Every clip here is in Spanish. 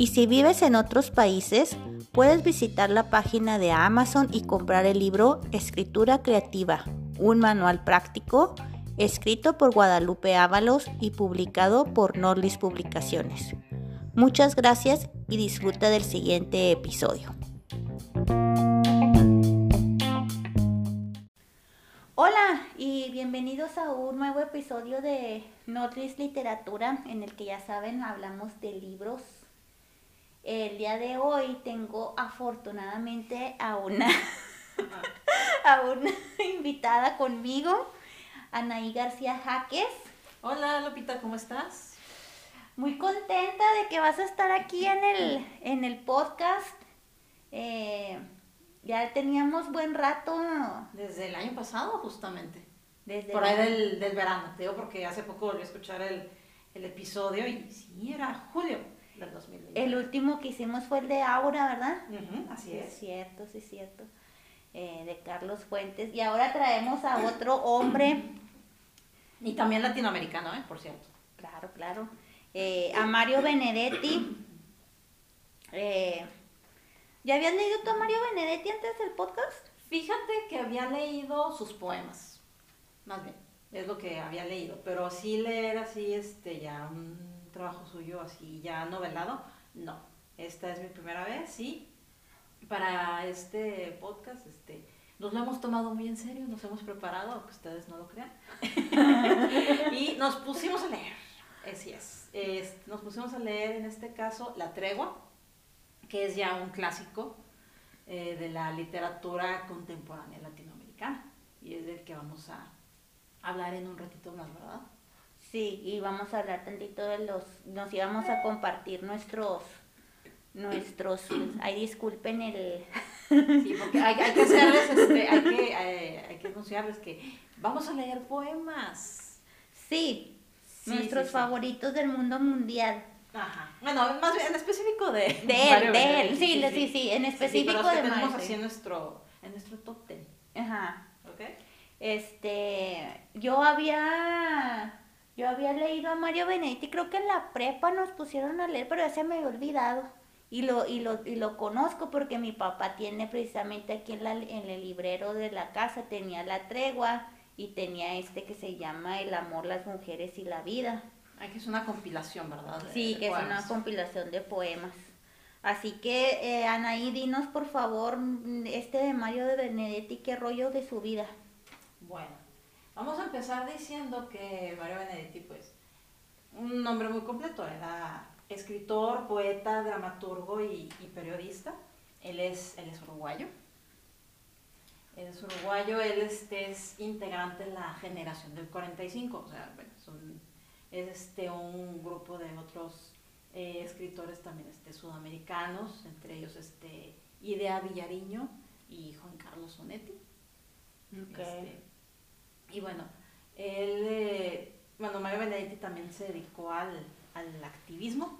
Y si vives en otros países, puedes visitar la página de Amazon y comprar el libro Escritura Creativa, un manual práctico escrito por Guadalupe Ábalos y publicado por Norlis Publicaciones. Muchas gracias y disfruta del siguiente episodio. Hola y bienvenidos a un nuevo episodio de Notris Literatura en el que ya saben hablamos de libros. El día de hoy tengo afortunadamente a una, a una invitada conmigo, Anaí García Jaques. Hola Lupita, ¿cómo estás? Muy contenta de que vas a estar aquí en el, en el podcast. Eh, ya teníamos buen rato. Desde el año pasado, justamente. Desde Por ahí del, del verano, te digo, porque hace poco volví a escuchar el, el episodio y sí, era julio del 2020. El último que hicimos fue el de Aura, ¿verdad? Así Es es. cierto, sí es cierto. Eh, de Carlos Fuentes. Y ahora traemos a otro hombre. Y también latinoamericano, ¿eh? Por cierto. Claro, claro. Eh, a Mario Benedetti. Eh, ¿Ya habías leído tú a Mario Benedetti antes del podcast? Fíjate que había leído sus poemas, más bien, es lo que había leído, pero sí leer así, este, ya un trabajo suyo así, ya novelado, no. Esta es mi primera vez, sí. Para este podcast, este, nos lo hemos tomado muy en serio, nos hemos preparado, aunque ustedes no lo crean. y nos pusimos a leer, así es. Es- nos pusimos a leer en este caso La Tregua, que es ya un clásico eh, de la literatura contemporánea latinoamericana. Y es del que vamos a hablar en un ratito más, ¿verdad? Sí, y vamos a hablar tantito de los, nos íbamos a compartir nuestros, nuestros, ay disculpen el, Sí, porque hay, hay que hacerles, este, hay que, eh, hay que anunciarles que vamos a leer poemas. sí, Sí, nuestros sí, favoritos del mundo mundial. Ajá. Bueno, más bien en específico de... De él, de él, sí, sí, sí, en específico pero es que de tenemos Mario, así sí. en nuestro, en nuestro top ten, Ajá. ¿ok? Este, yo había, yo había leído a Mario Benedetti, creo que en la prepa nos pusieron a leer, pero ya se me había olvidado. Y lo, y lo, y lo conozco porque mi papá tiene precisamente aquí en, la, en el librero de la casa, tenía La Tregua y tenía este que se llama El amor, las mujeres y la vida. Ay, que es una compilación, ¿verdad? De- Sí, de que es una compilación de poemas. Así que, eh, Anaí, dinos por favor, este de Mario de Benedetti, qué rollo de su vida. Bueno, vamos a empezar diciendo que Mario Benedetti, pues, un nombre muy completo, era escritor, poeta, dramaturgo y, y periodista. Él es, él es uruguayo. Él es uruguayo, él este, es integrante de la generación del 45, o sea, bueno, son, es este, un grupo de otros eh, escritores también este, sudamericanos, entre ellos este, Idea Villariño y Juan Carlos Sonetti. Este, y bueno, él, eh, bueno, Mario Benedetti también se dedicó al, al activismo,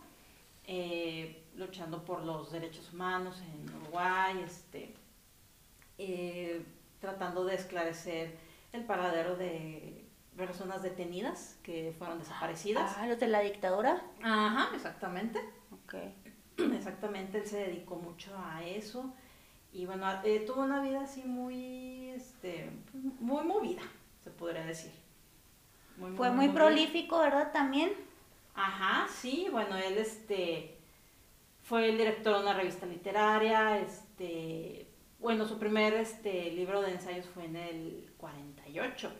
eh, luchando por los derechos humanos en Uruguay, este, eh, tratando de esclarecer el paradero de personas detenidas que fueron desaparecidas. Ah, los de la dictadura. Ajá, exactamente. Ok. Exactamente, él se dedicó mucho a eso y bueno, eh, tuvo una vida así muy, este, muy movida, se podría decir. Muy, Fue muy prolífico, ¿verdad? También. Ajá, sí, bueno, él este, fue el director de una revista literaria, este, bueno, su primer este, libro de ensayos fue en el 48.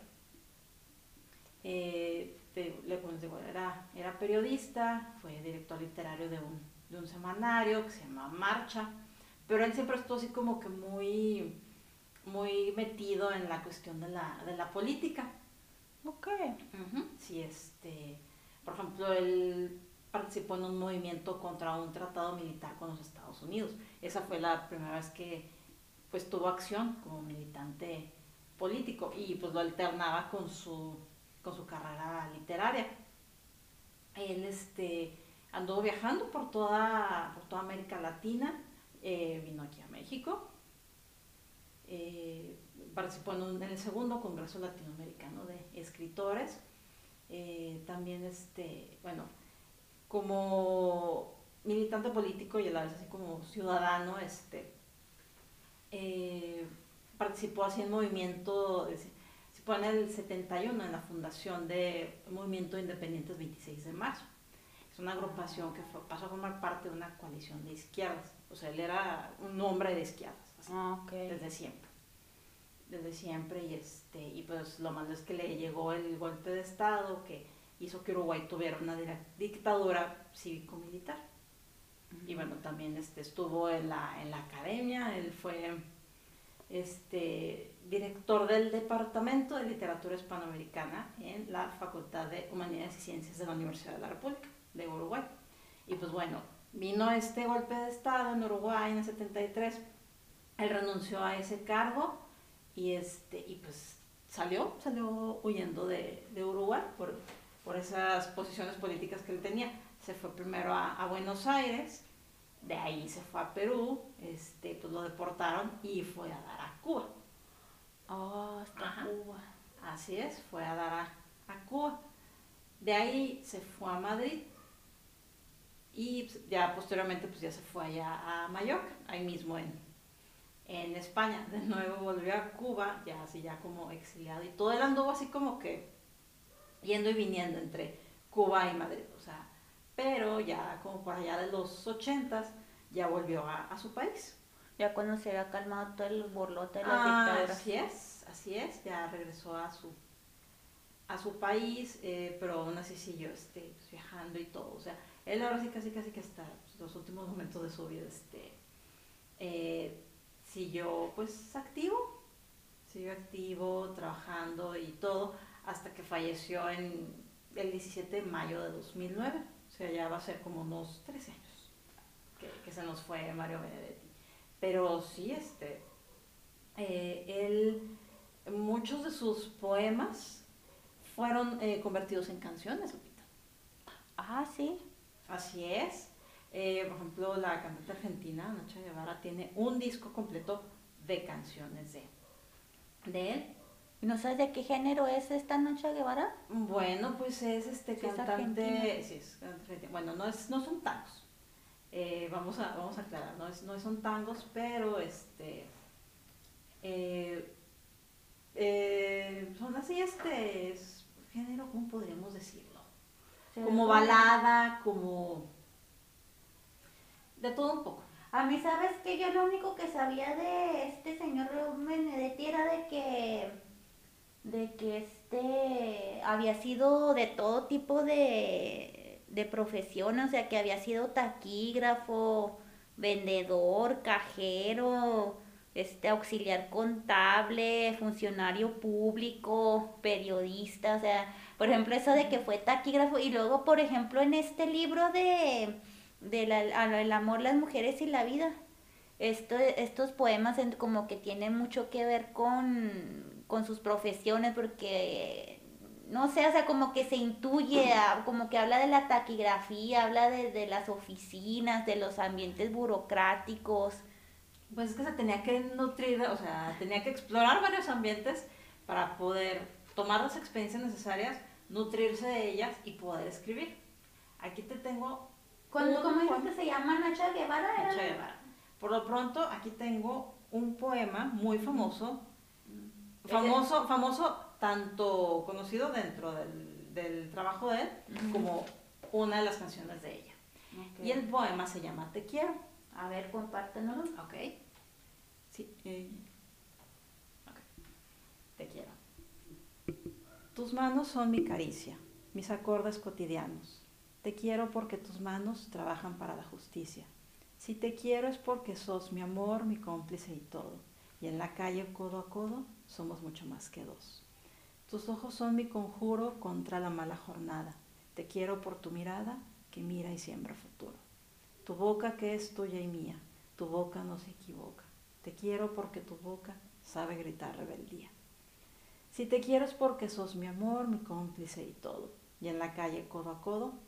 Eh, te- le- digo, era, era periodista, fue director literario de un, de un semanario que se llama Marcha, pero él siempre estuvo así como que muy, muy metido en la cuestión de la, de la política. Ok. Ujú, Sí, este, por ejemplo, él participó en un movimiento contra un tratado militar con los Estados Unidos. Esa fue la primera vez que pues tuvo acción como militante político y pues lo alternaba con su, con su carrera literaria. Él este, anduvo viajando por toda, por toda América Latina, eh, vino aquí a México, eh, participó en, el segundo Congreso Latinoamericano de Escritores, eh, también este, bueno, como militante político y a la vez así como ciudadano, este, participó así en movimiento, se pone el 71 en la fundación de Movimiento Independientes 26 de marzo. Es una agrupación que pasó a formar parte de una coalición de izquierdas. O sea, él era un hombre de izquierdas, ah, desde siempre. Desde siempre, y este, y pues lo malo es que le llegó el golpe de Estado que hizo que Uruguay tuviera una dictadura cívico-militar. Y bueno, también este, estuvo en la, en la academia, él fue este, director del Departamento de Literatura Hispanoamericana en la Facultad de Humanidades y Ciencias de la Universidad de la República de Uruguay. Y pues bueno, vino este golpe de Estado en Uruguay en el 73, él renunció a ese cargo y, este, y pues salió, salió huyendo de, de Uruguay por, por esas posiciones políticas que él tenía. Se fue primero a, a Buenos Aires, de ahí se fue a Perú, este, pues lo deportaron y fue a dar a Cuba. Oh, hasta Cuba. Así es, fue a dar a, Cuba. De ahí se fue a Madrid y pues, ya posteriormente pues ya se fue allá a Mallorca, ahí mismo en, en España. De nuevo volvió a Cuba, ya así ya como exiliado y todo él anduvo así como que yendo y viniendo entre Cuba y Madrid, o sea, pero ya como por allá de los ochentas ya volvió a, su país. Ya cuando se había calmado todo el borlote de la ah, Así es, así es, ya regresó a su a su país, eh, pero aún así siguió este, pues, viajando y todo. O sea, él ahora sí casi casi que hasta los últimos momentos de su vida este, eh, siguió pues activo, siguió activo, trabajando y todo, hasta que falleció en el 17 de mayo de 2009 sea, ya va a ser como unos 13 años que, se nos fue Mario Benedetti. Pero sí, este, eh, él, muchos de sus poemas fueron eh, convertidos en canciones, Lupita. Ah, sí. Así es. Eh, por ejemplo, la cantante argentina, Nacha Guevara, tiene un disco completo de canciones de, de él. ¿No sabes de qué género es esta Nacha Guevara? Bueno, pues es este cantante, sí, es bueno, no es, no son tangos. Eh, vamos a, vamos a aclarar, no es, no son tangos, pero este eh, eh, son así este es, género, ¿cómo podríamos decirlo? Como balada, como de todo un poco. A mí, ¿sabes que Yo lo único que sabía de este señor Benedetti era de que de que este había sido de todo tipo de, de profesión, o sea, que había sido taquígrafo, vendedor, cajero, este auxiliar contable, funcionario público, periodista, o sea, por ejemplo, eso de que fue taquígrafo y luego, por ejemplo, en este libro de, de la, el amor, las mujeres y la vida, esto, estos poemas como que tienen mucho que ver con, con sus profesiones porque no sé, o sea, como que se intuye, como que habla de la taquigrafía, habla de, las oficinas, de los ambientes burocráticos. Pues es que se tenía que nutrir, o sea, tenía que explorar varios ambientes para poder tomar las experiencias necesarias, nutrirse de ellas y poder escribir. Aquí te tengo... ¿Cómo dices que se llama Nacha Guevara? Nacha Guevara. Por lo pronto, aquí tengo un poema muy famoso Famoso, famoso tanto conocido dentro del, trabajo de él como una de las canciones de ella. Y el poema se llama Te quiero. A ver, compártenoslo. Ok. Sí. Eh, Te quiero. Tus manos son mi caricia, mis acordes cotidianos. Te quiero porque tus manos trabajan para la justicia. Si te quiero es porque sos mi amor, mi cómplice y todo. Y en la calle codo a codo somos mucho más que dos. Tus ojos son mi conjuro contra la mala jornada. Te quiero por tu mirada, que mira y siembra futuro. Tu boca que es tuya y mía, tu boca no se equivoca. Te quiero porque tu boca sabe gritar rebeldía. Si te quiero es porque sos mi amor, mi cómplice y todo. Y en la calle codo a codo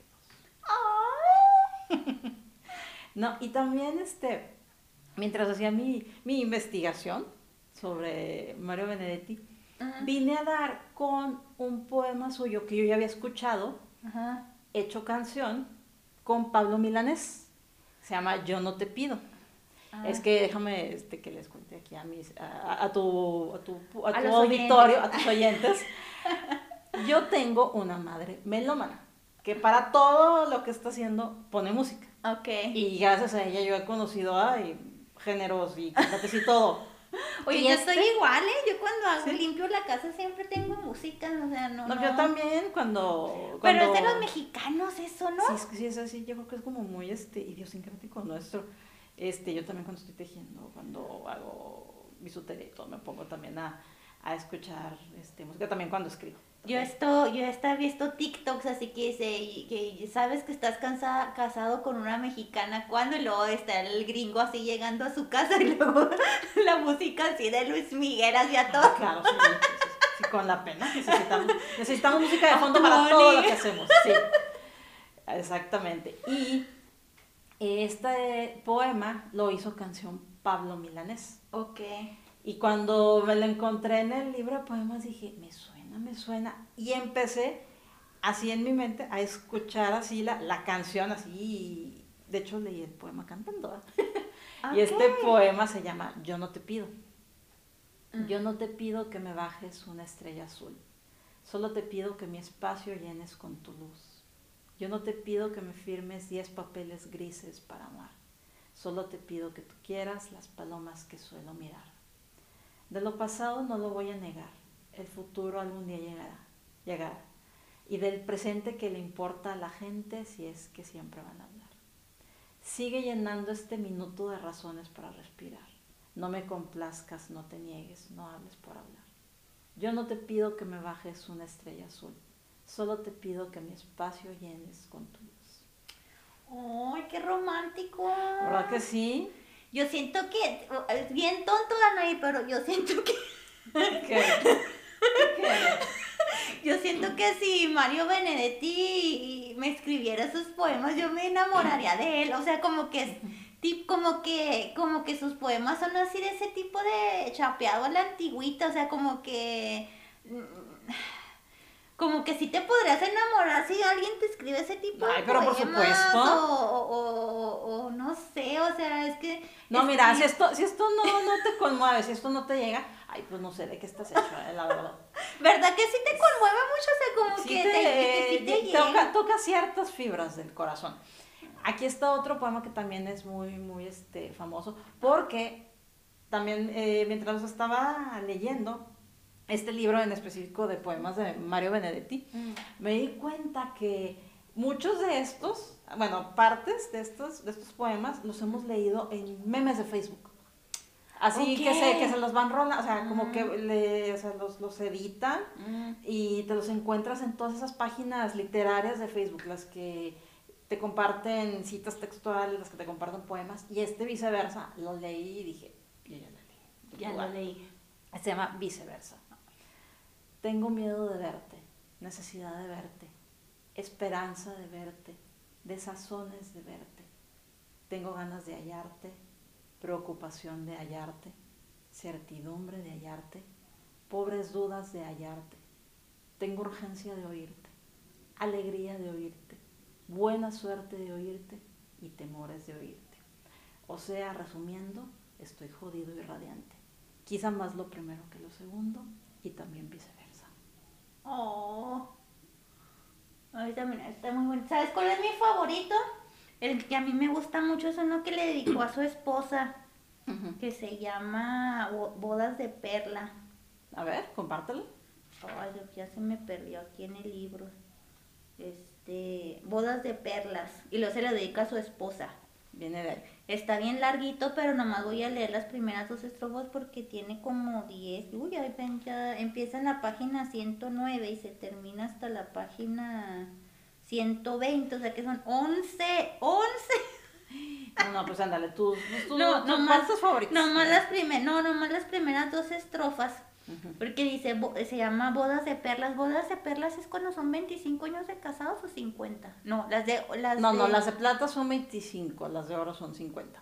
no, y también este, mientras hacía mi, investigación sobre Mario Benedetti, vine a dar con un poema suyo que yo ya había escuchado, hecho canción, con Pablo Milanés. Se llama Yo no te pido. Es ah. que déjame este, que les cuente aquí a, mis, a, tu, a tu, a tu auditorio, a tus oyentes. Yo tengo una madre melómana que para todo lo que está haciendo pone música. Ok. Y gracias a ella yo he conocido a géneros y cantantes y todo. Oye, yo estoy este igual, ¿eh? Yo cuando hago limpio la casa siempre tengo música, o sea, no, no. yo también cuando, Pero es de los mexicanos eso, ¿no? Sí, sí, es así, yo creo que es como muy este idiosincrático nuestro. Este, yo también cuando estoy tejiendo, cuando hago bisutería y todo, me pongo también a, a escuchar este, música, también cuando escribo. Yo esto, yo he visto TikToks así que dice que sabes que estás casado con una mexicana cuando y luego está el gringo así llegando a su casa y luego la música así de Luis Miguel hacia ah, todo. claro, sí, con la pena necesitamos, necesitamos música de fondo para todo lo que hacemos. Sí, exactamente. Y este poema lo hizo canción Pablo Milanés. Ok. Y cuando me lo encontré en el libro de poemas dije, me suena, me suena. Y empecé así en mi mente a escuchar así la, la canción, así. de hecho leí el poema cantando. y este poema se llama Yo no te pido. Mm. Yo no te pido que me bajes una estrella azul. Solo te pido que mi espacio llenes con tu luz. Yo no te pido que me firmes diez papeles grises para amar. Solo te pido que tú quieras las palomas que suelo mirar. De lo pasado no lo voy a negar. El futuro algún día llegará. llegará. Y del presente que le importa a la gente si es que siempre van a hablar. Sigue llenando este minuto de razones para respirar. No me complazcas, no te niegues, no hables por hablar. Yo no te pido que me bajes una estrella azul Solo te pido que mi espacio llenes con tu luz. ¡Ay, qué romántico! ¿Verdad que sí? Yo siento que, es bien tonto Anaí, pero yo siento que... ¿Qué? Yo siento que si Mario Benedetti me escribiera sus poemas, yo me enamoraría de él. O sea, como que como que, como que sus poemas son así de ese tipo de chapeado a la antigüita, o sea, como que como que sí te podrías enamorar si alguien te escribe ese tipo Ay, pero por supuesto. O, no sé, o sea, es que... No, mira, si esto, si esto no, no te conmueve, si esto no te llega, ay, pues no sé de qué estás hecho, eh, la verdad. ¿Verdad que sí te conmueve mucho? O sea, como que te, te, toca, toca, ciertas fibras del corazón. Aquí está otro poema que también es muy, muy este, famoso, porque también eh, mientras estaba leyendo, este libro en específico de poemas de Mario Benedetti, mm. me di cuenta que muchos de estos, bueno, partes de estos, de estos poemas los hemos leído en memes de Facebook. Así que, se, que se los van rolando, o sea, como que le, o sea, los, los editan mm. y te los encuentras en todas esas páginas literarias de Facebook, las que te comparten citas textuales, las que te comparten poemas, y este viceversa, lo leí y dije, yo ya lo leí. Ya lo leí. Se llama viceversa. Tengo miedo de verte, necesidad de verte, esperanza de verte, desazones de verte. Tengo ganas de hallarte, preocupación de hallarte, certidumbre de hallarte, pobres dudas de hallarte. Tengo urgencia de oírte, alegría de oírte, buena suerte de oírte y temores de oírte. O sea, resumiendo, estoy jodido y radiante. Quizá más lo primero que lo segundo y también viceversa. Oh. Ay, también está muy bueno. ¿Sabes cuál es mi favorito? El que a mí me gusta mucho es uno que le dedicó a su esposa, que se llama Bo- Bodas de Perla. A ver, compártelo. Ay, ya se me perdió aquí en el libro. Este, Bodas de Perlas. Y luego se le dedica a su esposa. Viene de ahí. Está bien larguito, pero nomás voy a leer las primeras dos estrofas porque tiene como 10. Uy, ahí ven, ya empieza en la página 109 y se termina hasta la página 120, o sea que son 11, 11. No, no, pues ándale, tus, tus, No, tus nomás- partes favoritas. Nomás las primeras, no, nomás las primeras dos estrofas. Porque dice, bo- se llama bodas de perlas. Bodas de perlas es cuando son 25 años de casados o 50. No, las de... Las No, no, de- las de plata son 25, las de oro son 50.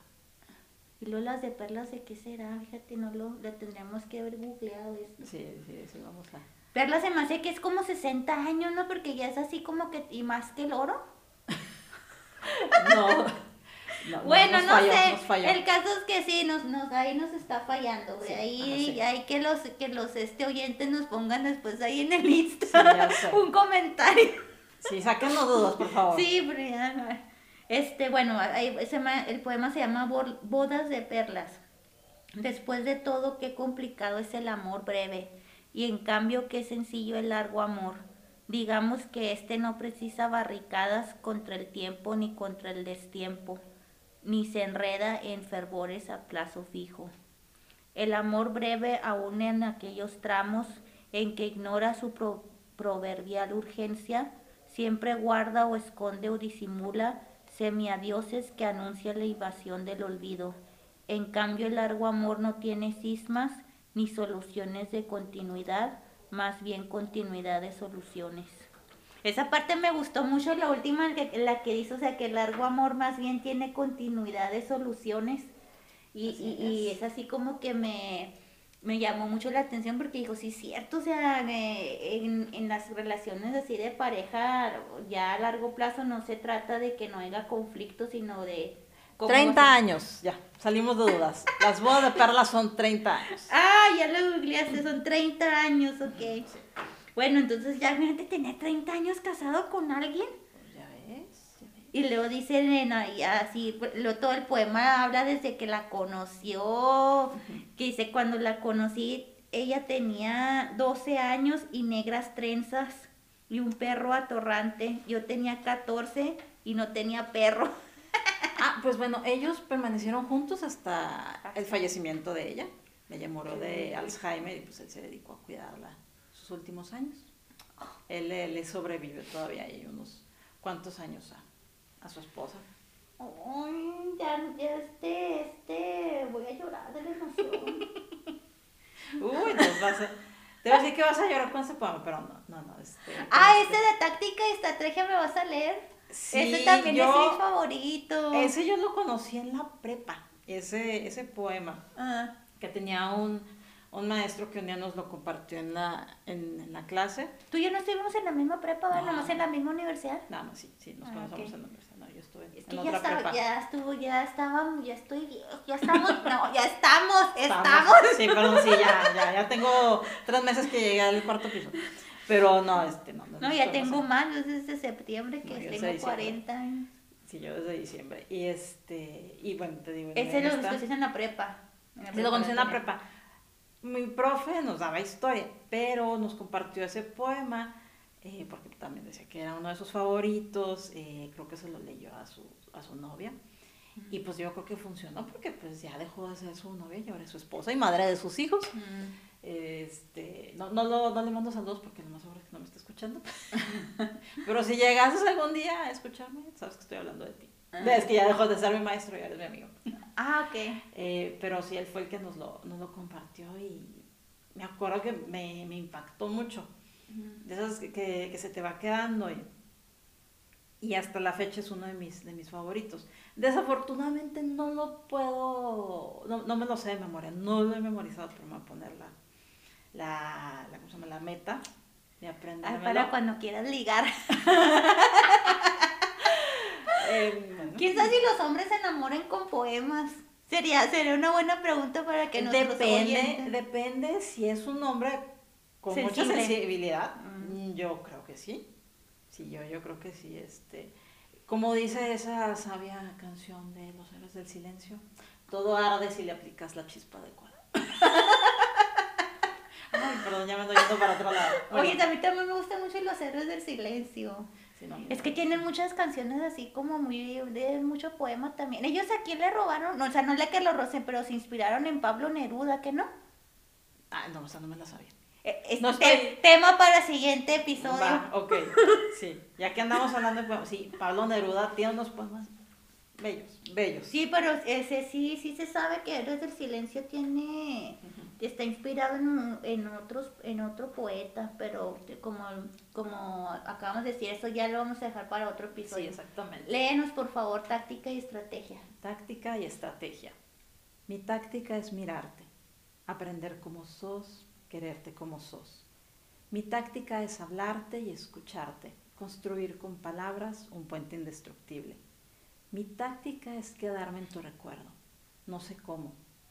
Y luego las de perlas, ¿de qué será? Fíjate, no lo, lo tendríamos que haber googleado esto. Sí, sí, sí, vamos a... Perlas se me hace que es como 60 años, ¿no? Porque ya es así como que, y más que el oro. No, no, bueno, no, falló, sé. El caso es que sí, nos, nos, ahí nos está fallando. güey. Sí, ahí ajá, sí. que los, que los este oyentes nos pongan después ahí en el Insta Sí, un comentario. Sí, sáquenos dudas, por favor. Sí, pero ya. Este, bueno, ahí se el poema se llama Bodas de Perlas. Después de todo, qué complicado es el amor breve, y en cambio qué sencillo el largo amor. Digamos que este no precisa barricadas contra el tiempo ni contra el destiempo, ni se enreda en fervores a plazo fijo. El amor breve aún en aquellos tramos en que ignora su pro- proverbial urgencia, siempre guarda o esconde o disimula semiadioses que anuncian la invasión del olvido. En cambio el largo amor no tiene cismas ni soluciones de continuidad, más bien continuidad de soluciones. Esa parte me gustó mucho, la última, la que dice, o sea, que el largo amor más bien tiene continuidad de soluciones. Y, Así y- y es. así como que me, me llamó mucho la atención porque dijo, sí, cierto, o sea, eh, en, en las relaciones así de pareja, ya a largo plazo no se trata de que no haya conflicto, sino de... cómo 30 se- años, ya, salimos de dudas. Las bodas de perlas son 30 años. Ah, ya lo googleaste, son 30 años, ok. Bueno, entonces ya imagínate tener 30 años casado con alguien. Ya ves, ya ves. Y luego dice Elena, y así, pues, lo, todo el poema habla desde que la conoció, que dice, cuando la conocí, ella tenía 12 años y negras trenzas y un perro atorrante. Yo tenía 14 y no tenía perro. Ah, pues bueno, ellos permanecieron juntos hasta el fallecimiento de ella. Ella murió de Alzheimer y pues él se dedicó a cuidarla sus últimos años. Él, le sobrevive todavía hay unos cuantos años a, a su esposa. Ay, ya, ya este, este, voy a llorar de la emoción. Uy, nos vas a... Te voy a decir que vas a llorar con ese poema, pero no, no, no. Este, ah, este- este de táctica y estrategia me vas a leer. Sí, ese también yo- es mi favorito. Ese yo lo conocí en la prepa, ese, ese poema. Ah. que tenía un, un maestro que un día nos lo compartió en la, en, en la clase. Tú y yo no estuvimos en la misma prepa, ¿verdad? No. Nada más en la misma universidad. Nada más, sí, sí, nos Ah, conocemos ok. en la universidad. No, yo estuve en, Es en que ya otra estaba, prepa. ya estuvo, ya estábamos, ya estoy viejo, ya estamos, no, ya estamos, estamos. Sí, perdón, sí, ya, ya, ya tengo tres meses que llegué al cuarto piso. Pero no, este, no. No, ya estamos tengo en- más, yo desde septiembre que No, tengo sé, diciembre. 40 años. Sí, yo desde diciembre. Y este, y bueno, te digo. Ese lo discutiste en la prepa. Sí, lo conocí en la prepa. Mi profe nos daba historia, pero nos compartió ese poema, eh, porque también decía que era uno de sus favoritos, eh, creo que se lo leyó a su, a su novia. Y pues yo creo que funcionó porque pues ya dejó de ser su novia y ahora es su esposa y madre de sus hijos. Mm. Este, no, no, lo- no le mando saludos porque lo más seguro es que no me está escuchando. Pero si llegases algún día a escucharme, sabes que estoy hablando de ti. Ah. Es que ya dejó de ser mi maestro y ahora es mi amigo. Ah, ok. Eh, pero sí, él fue el que nos lo, nos lo compartió y me acuerdo que me, me impactó mucho. De esas que, que, que se te va quedando y, y hasta la fecha es uno de mis, de mis favoritos. Desafortunadamente no lo puedo, no, no me lo sé de memoria, no lo he memorizado, pero me voy a poner la, la, la, ¿cómo se llama? la meta de Ah, aprender. para cuando quieras ligar. Eh, ¿Quién sabe si los hombres se enamoran con poemas? Sería, sería una buena pregunta para que nuestros depende, oyentes- depende si es un hombre con mucha sensibilidad. Mm. Yo creo que sí. Sí, yo, yo creo que sí. Este, Como dice esa sabia canción de Los Héroes del Silencio, todo arde si le aplicas la chispa adecuada. Ay, perdón, ya me ando yendo para otro lado. Oye, a mí también me gustan mucho los héroes del silencio. Sí, no, Es que tienen muchas canciones así como muy de mucho poema también. Ellos aquí le robaron, no, o sea, no le que lo rocen, pero se inspiraron en Pablo Neruda, ¿que no? Ah, no, o sea, no me la sabía. Eh, es No estoy- tema para siguiente episodio. Va, ok, sí. Ya que andamos hablando de poemas, sí, Pablo Neruda tiene unos poemas bellos, bellos. Sí, pero ese sí, sí se sabe que Héroes del Silencio tiene, está inspirado en, en otros, en otro poeta, pero como, como acabamos de decir, eso ya lo vamos a dejar para otro Sí, episodio. exactamente. Léenos por favor táctica y estrategia. Táctica y estrategia. Mi táctica es mirarte, aprender como sos, quererte como sos. Mi táctica es hablarte y escucharte, construir con palabras un puente indestructible. Mi táctica es quedarme en tu recuerdo. No sé cómo,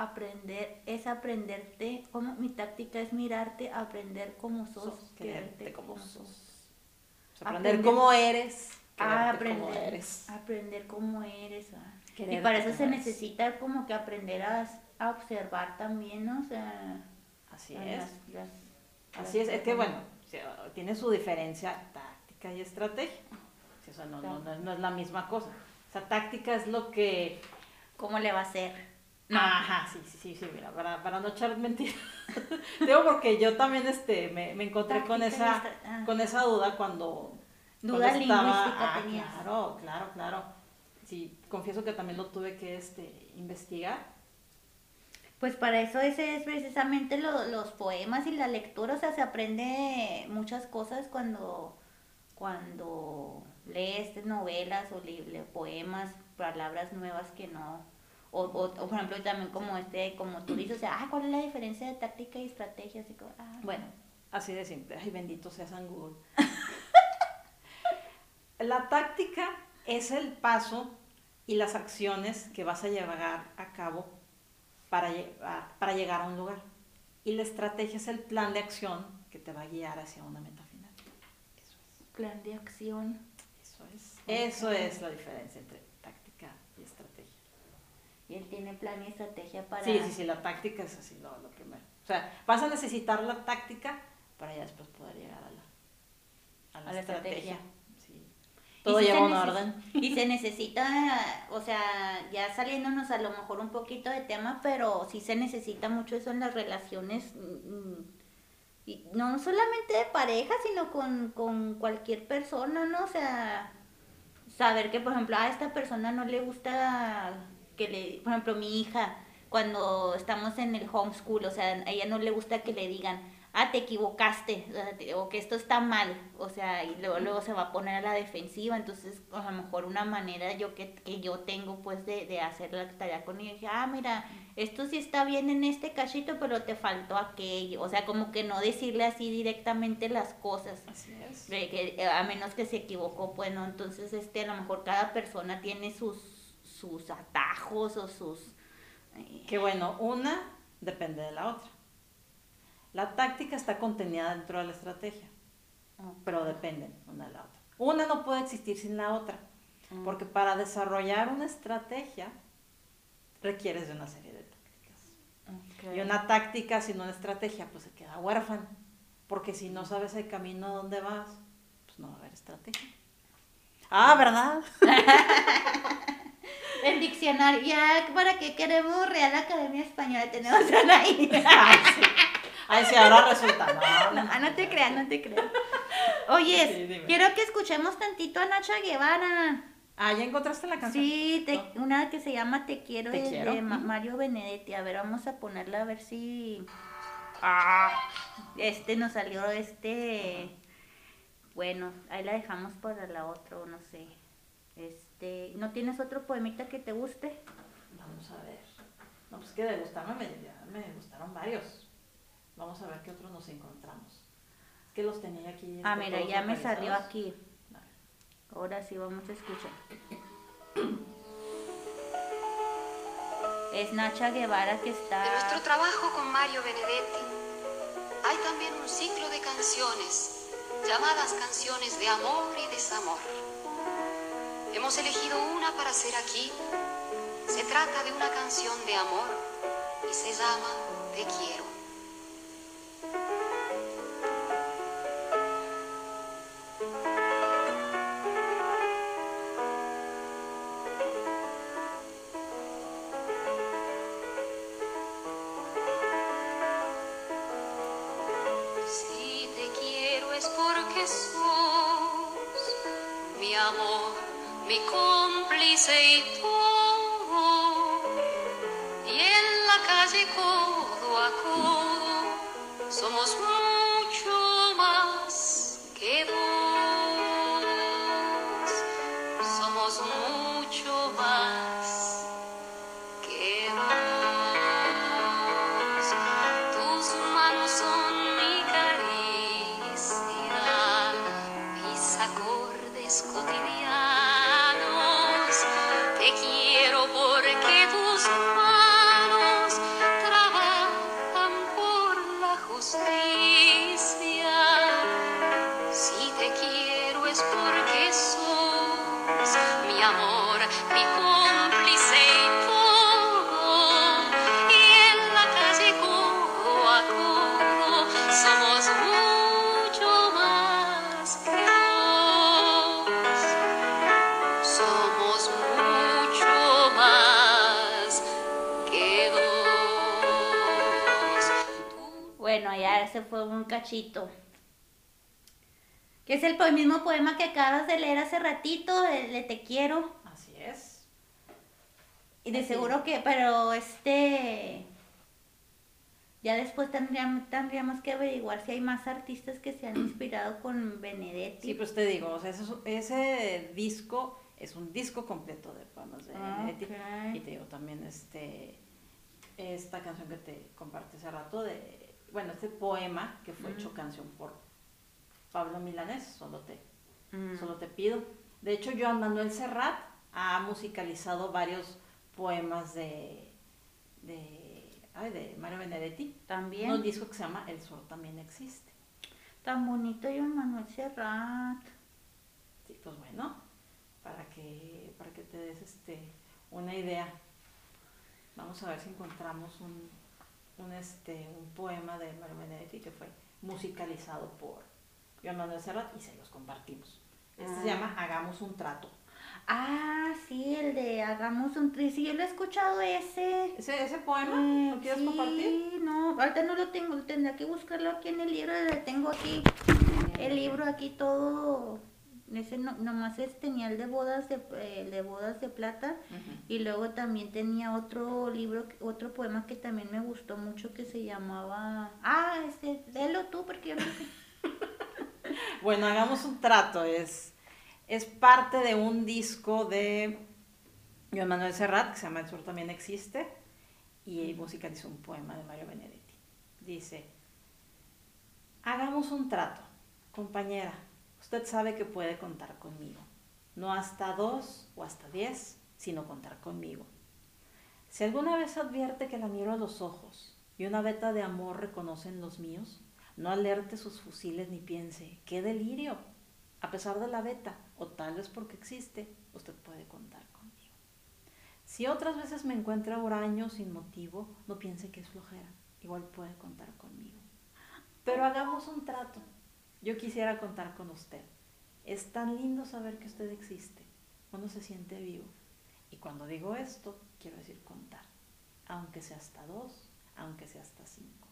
Aprender es aprenderte, como mi táctica es mirarte, aprender como sos, Sos, quererte como sos. Aprender- aprender cómo eres, quererte como aprender, eres. aprender cómo eres. ah. Y Quererte para eso se eres. necesita como que aprender a, a observar también, ¿no? O sea, Así a es. las- las- Así es, las es que bueno, tiene su diferencia táctica y estrategia. O sea, no, no, no, no es la misma cosa. O sea, táctica es lo que... ¿Cómo le va a hacer? Ajá, sí, sí, sí, sí, mira, para, para no echar mentiras. Digo porque yo también este, me, me encontré con esa, ah. con esa duda cuando... Duda cuando estaba- lingüística ah, tenías. Claro, claro, claro. Sí, confieso que también lo tuve que este, investigar. Pues para eso ese es precisamente lo- los poemas y la lectura, o sea, se aprende muchas cosas cuando, cuando lees novelas o li- le- poemas, palabras nuevas que no, o, o, o, por ejemplo también como este, como tú dices, o sea, ah, ¿cuál es la diferencia de táctica y estrategia? Así como, ah, Bueno, así de simple. Ay, bendito sea San Google. La táctica es el paso y las acciones que vas a llevar a cabo para, llevar- para llegar a un lugar. Y la estrategia es el plan de acción que te va a guiar hacia una meta final. Eso es. plan de acción. Eso es. Eso es la diferencia entre. Y él tiene plan y estrategia para... Sí, sí, sí, la táctica es así lo, lo primero. O sea, vas a necesitar la táctica para ya después poder llegar a la, a la, A la estrategia. estrategia. Sí. Y Todo se lleva un orden. Y se necesita, o sea, ya saliéndonos a lo mejor un poquito de tema, pero sí se necesita mucho eso en las relaciones, mm, y no solamente de pareja, sino con, con cualquier persona, ¿no? O sea, saber que, por ejemplo, a esta persona no le gusta que le, por ejemplo, mi hija, cuando estamos en el homeschool, o sea, a ella no le gusta que le digan, ah, te equivocaste, o que esto está mal, o sea, y luego, luego se va a poner a la defensiva, entonces a lo mejor una manera yo que, que yo tengo pues de, de hacer la tarea con ella, dije, ah, mira, esto sí está bien en este cachito, pero te faltó aquello, o sea, como que no decirle así directamente las cosas. Así es. Que, eh, a menos que se equivocó, pues no, entonces este a lo mejor cada persona tiene sus sus atajos o sus eh, Que bueno, una depende de la otra. La táctica está contenida dentro de la estrategia, pero dependen una de la otra. Una no puede existir sin la otra, Mm. porque para desarrollar una estrategia requieres de una serie de tácticas. Y una táctica sin una estrategia, pues se queda huérfana. Porque si no sabes el camino a dónde vas, pues no va a haber estrategia. Ah, ¿verdad? El diccionario, ya para qué queremos Real Academia Española, tenemos ahí. Ay, sí. Ay, sí, ahora resulta. No, No, no te creas, no te creas. Oye, Sí, quiero que escuchemos tantito a Nacha Guevara. Ah, ¿ya encontraste la canción? Sí, te- una que se llama Te quiero, Te de, quiero. de Ma- Ujú. Mario Benedetti. A ver, vamos a ponerla a ver si. Ah, este nos salió este. Bueno, ahí la dejamos para la otra, no sé. Este, ¿no tienes otro poemita que te guste? Vamos a ver. No, pues que de gustarme me, ya me gustaron varios. Vamos a ver qué otros nos encontramos. Es que los tenía aquí. Ah, mira, ya me salió aquí. Ahora sí vamos a escuchar. Es Nacha Guevara que está... De nuestro trabajo con Mario Benedetti hay también un ciclo de canciones llamadas canciones de amor y desamor. Hemos elegido una para hacer aquí. Se trata de una canción de amor y se llama Te quiero. Cachito. Que es el mismo poema que acabas de leer hace ratito, el de Te quiero. Así es. Y de Así seguro que, pero este... Ya después tendríamos, tendríamos que averiguar si hay más artistas que se han inspirado con Benedetti. Sí, pues te digo, o sea, ese, es- ese disco es un disco completo de poemas de Ah, Benedetti. Y te digo también este esta canción que te compartí hace rato de bueno, este poema que fue hecho canción por Pablo Milanés, solo te Mm. solo te pido. De hecho, Joan Manuel Serrat ha musicalizado varios poemas de de, ay, de Mario Benedetti. También. Un disco que se llama El Sol también existe. Tan bonito John Manuel Serrat. Sí, pues bueno, para que, para que te des este, una idea. Vamos a ver si encontramos un, un, este, un poema de Mario Benedetti que fue musicalizado por Joan Manuel Serrat y se los compartimos. Este Ah. se llama Hagamos un trato. Ah, sí, el de Hagamos un tri. Sí, yo lo he escuchado ese. ¿Ese, ese poema Eh, lo quieres sí, compartir? no, ahorita no lo tengo, tendría que buscarlo aquí en el libro, tengo aquí, el libro aquí todo, ese no, nomás es, tenía el de bodas de, eh, el de bodas de plata y luego también tenía otro libro, otro poema que también me gustó mucho que se llamaba, ah, este, léelo tú porque yo no sé. Bueno, hagamos un trato. Es, es parte de un disco de Joan Manuel Serrat, que se llama El Sur también existe, y musicalizó un poema de Mario Benedetti. Dice, hagamos un trato, compañera. Usted sabe que puede contar conmigo. No hasta dos o hasta diez, sino contar conmigo. Si alguna vez advierte que la miro a los ojos y una veta de amor reconocen los míos, no alerte sus fusiles ni piense, ¡qué delirio! A pesar de la veta, o tal vez porque existe, usted puede contar conmigo. Si otras veces me encuentra huraño sin motivo, no piense que es flojera, igual puede contar conmigo. Pero hagamos un trato. Yo quisiera contar con usted. Es tan lindo saber que usted existe. Uno se siente vivo. Y cuando digo esto, quiero decir contar. Aunque sea hasta dos, aunque sea hasta cinco.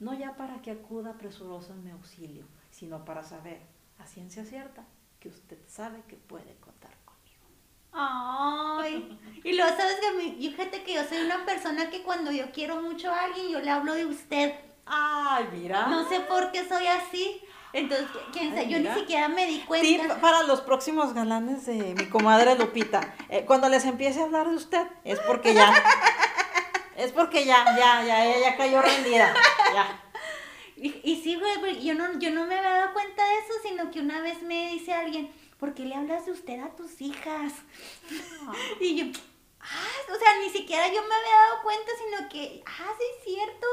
No ya para que acuda presuroso en mi auxilio, sino para saber, a ciencia cierta, que usted sabe que puede contar conmigo. Ay, y luego sabes que mi, fíjate que yo soy una persona que cuando yo quiero mucho a alguien, yo le hablo de usted. Ay, mira. No sé por qué soy así. Entonces, quién sabe, Ay, yo ni siquiera me di cuenta. Tip para los próximos galanes de mi comadre Lupita. Eh, cuando les empiece a hablar de usted, es porque ya. Es porque ya, ya, ya, ella ya cayó rendida. Ya. Y, y sí, güey, yo no, yo no me había dado cuenta de eso, sino que una vez me dice alguien, ¿por qué le hablas de usted a tus hijas? Y yo, ah, o sea, ni siquiera yo me había dado cuenta, sino que, ah, sí es cierto.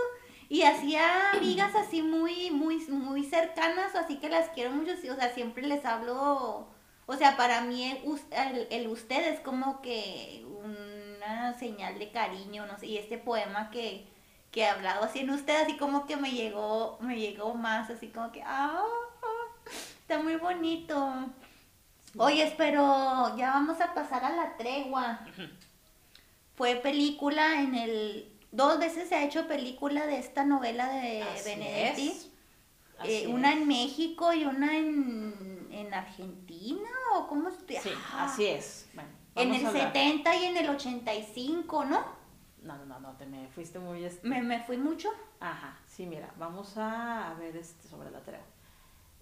Y hacía amigas así muy, muy, muy cercanas, así que las quiero mucho, o sea, siempre les hablo, o sea, para mí el- el usted es como que una señal de cariño, no sé, y este poema que, que he hablado así en usted, así como que me llegó, me llegó más, así como que, ah, está muy bonito. Oye, pero ya vamos a pasar a la tregua. Fue película en el... Dos veces se ha hecho película de esta novela de Así Benedetti. Eh, una en México y una en, en Argentina, ¿o cómo estoy? Sí, Ah, así es. Bueno, En el a hablar. 70 y en el 85, ¿no? No, no, no, no, te me fuiste muy. este- Me, me fui mucho. Ajá, sí, mira, vamos a, a ver este sobre la tregua.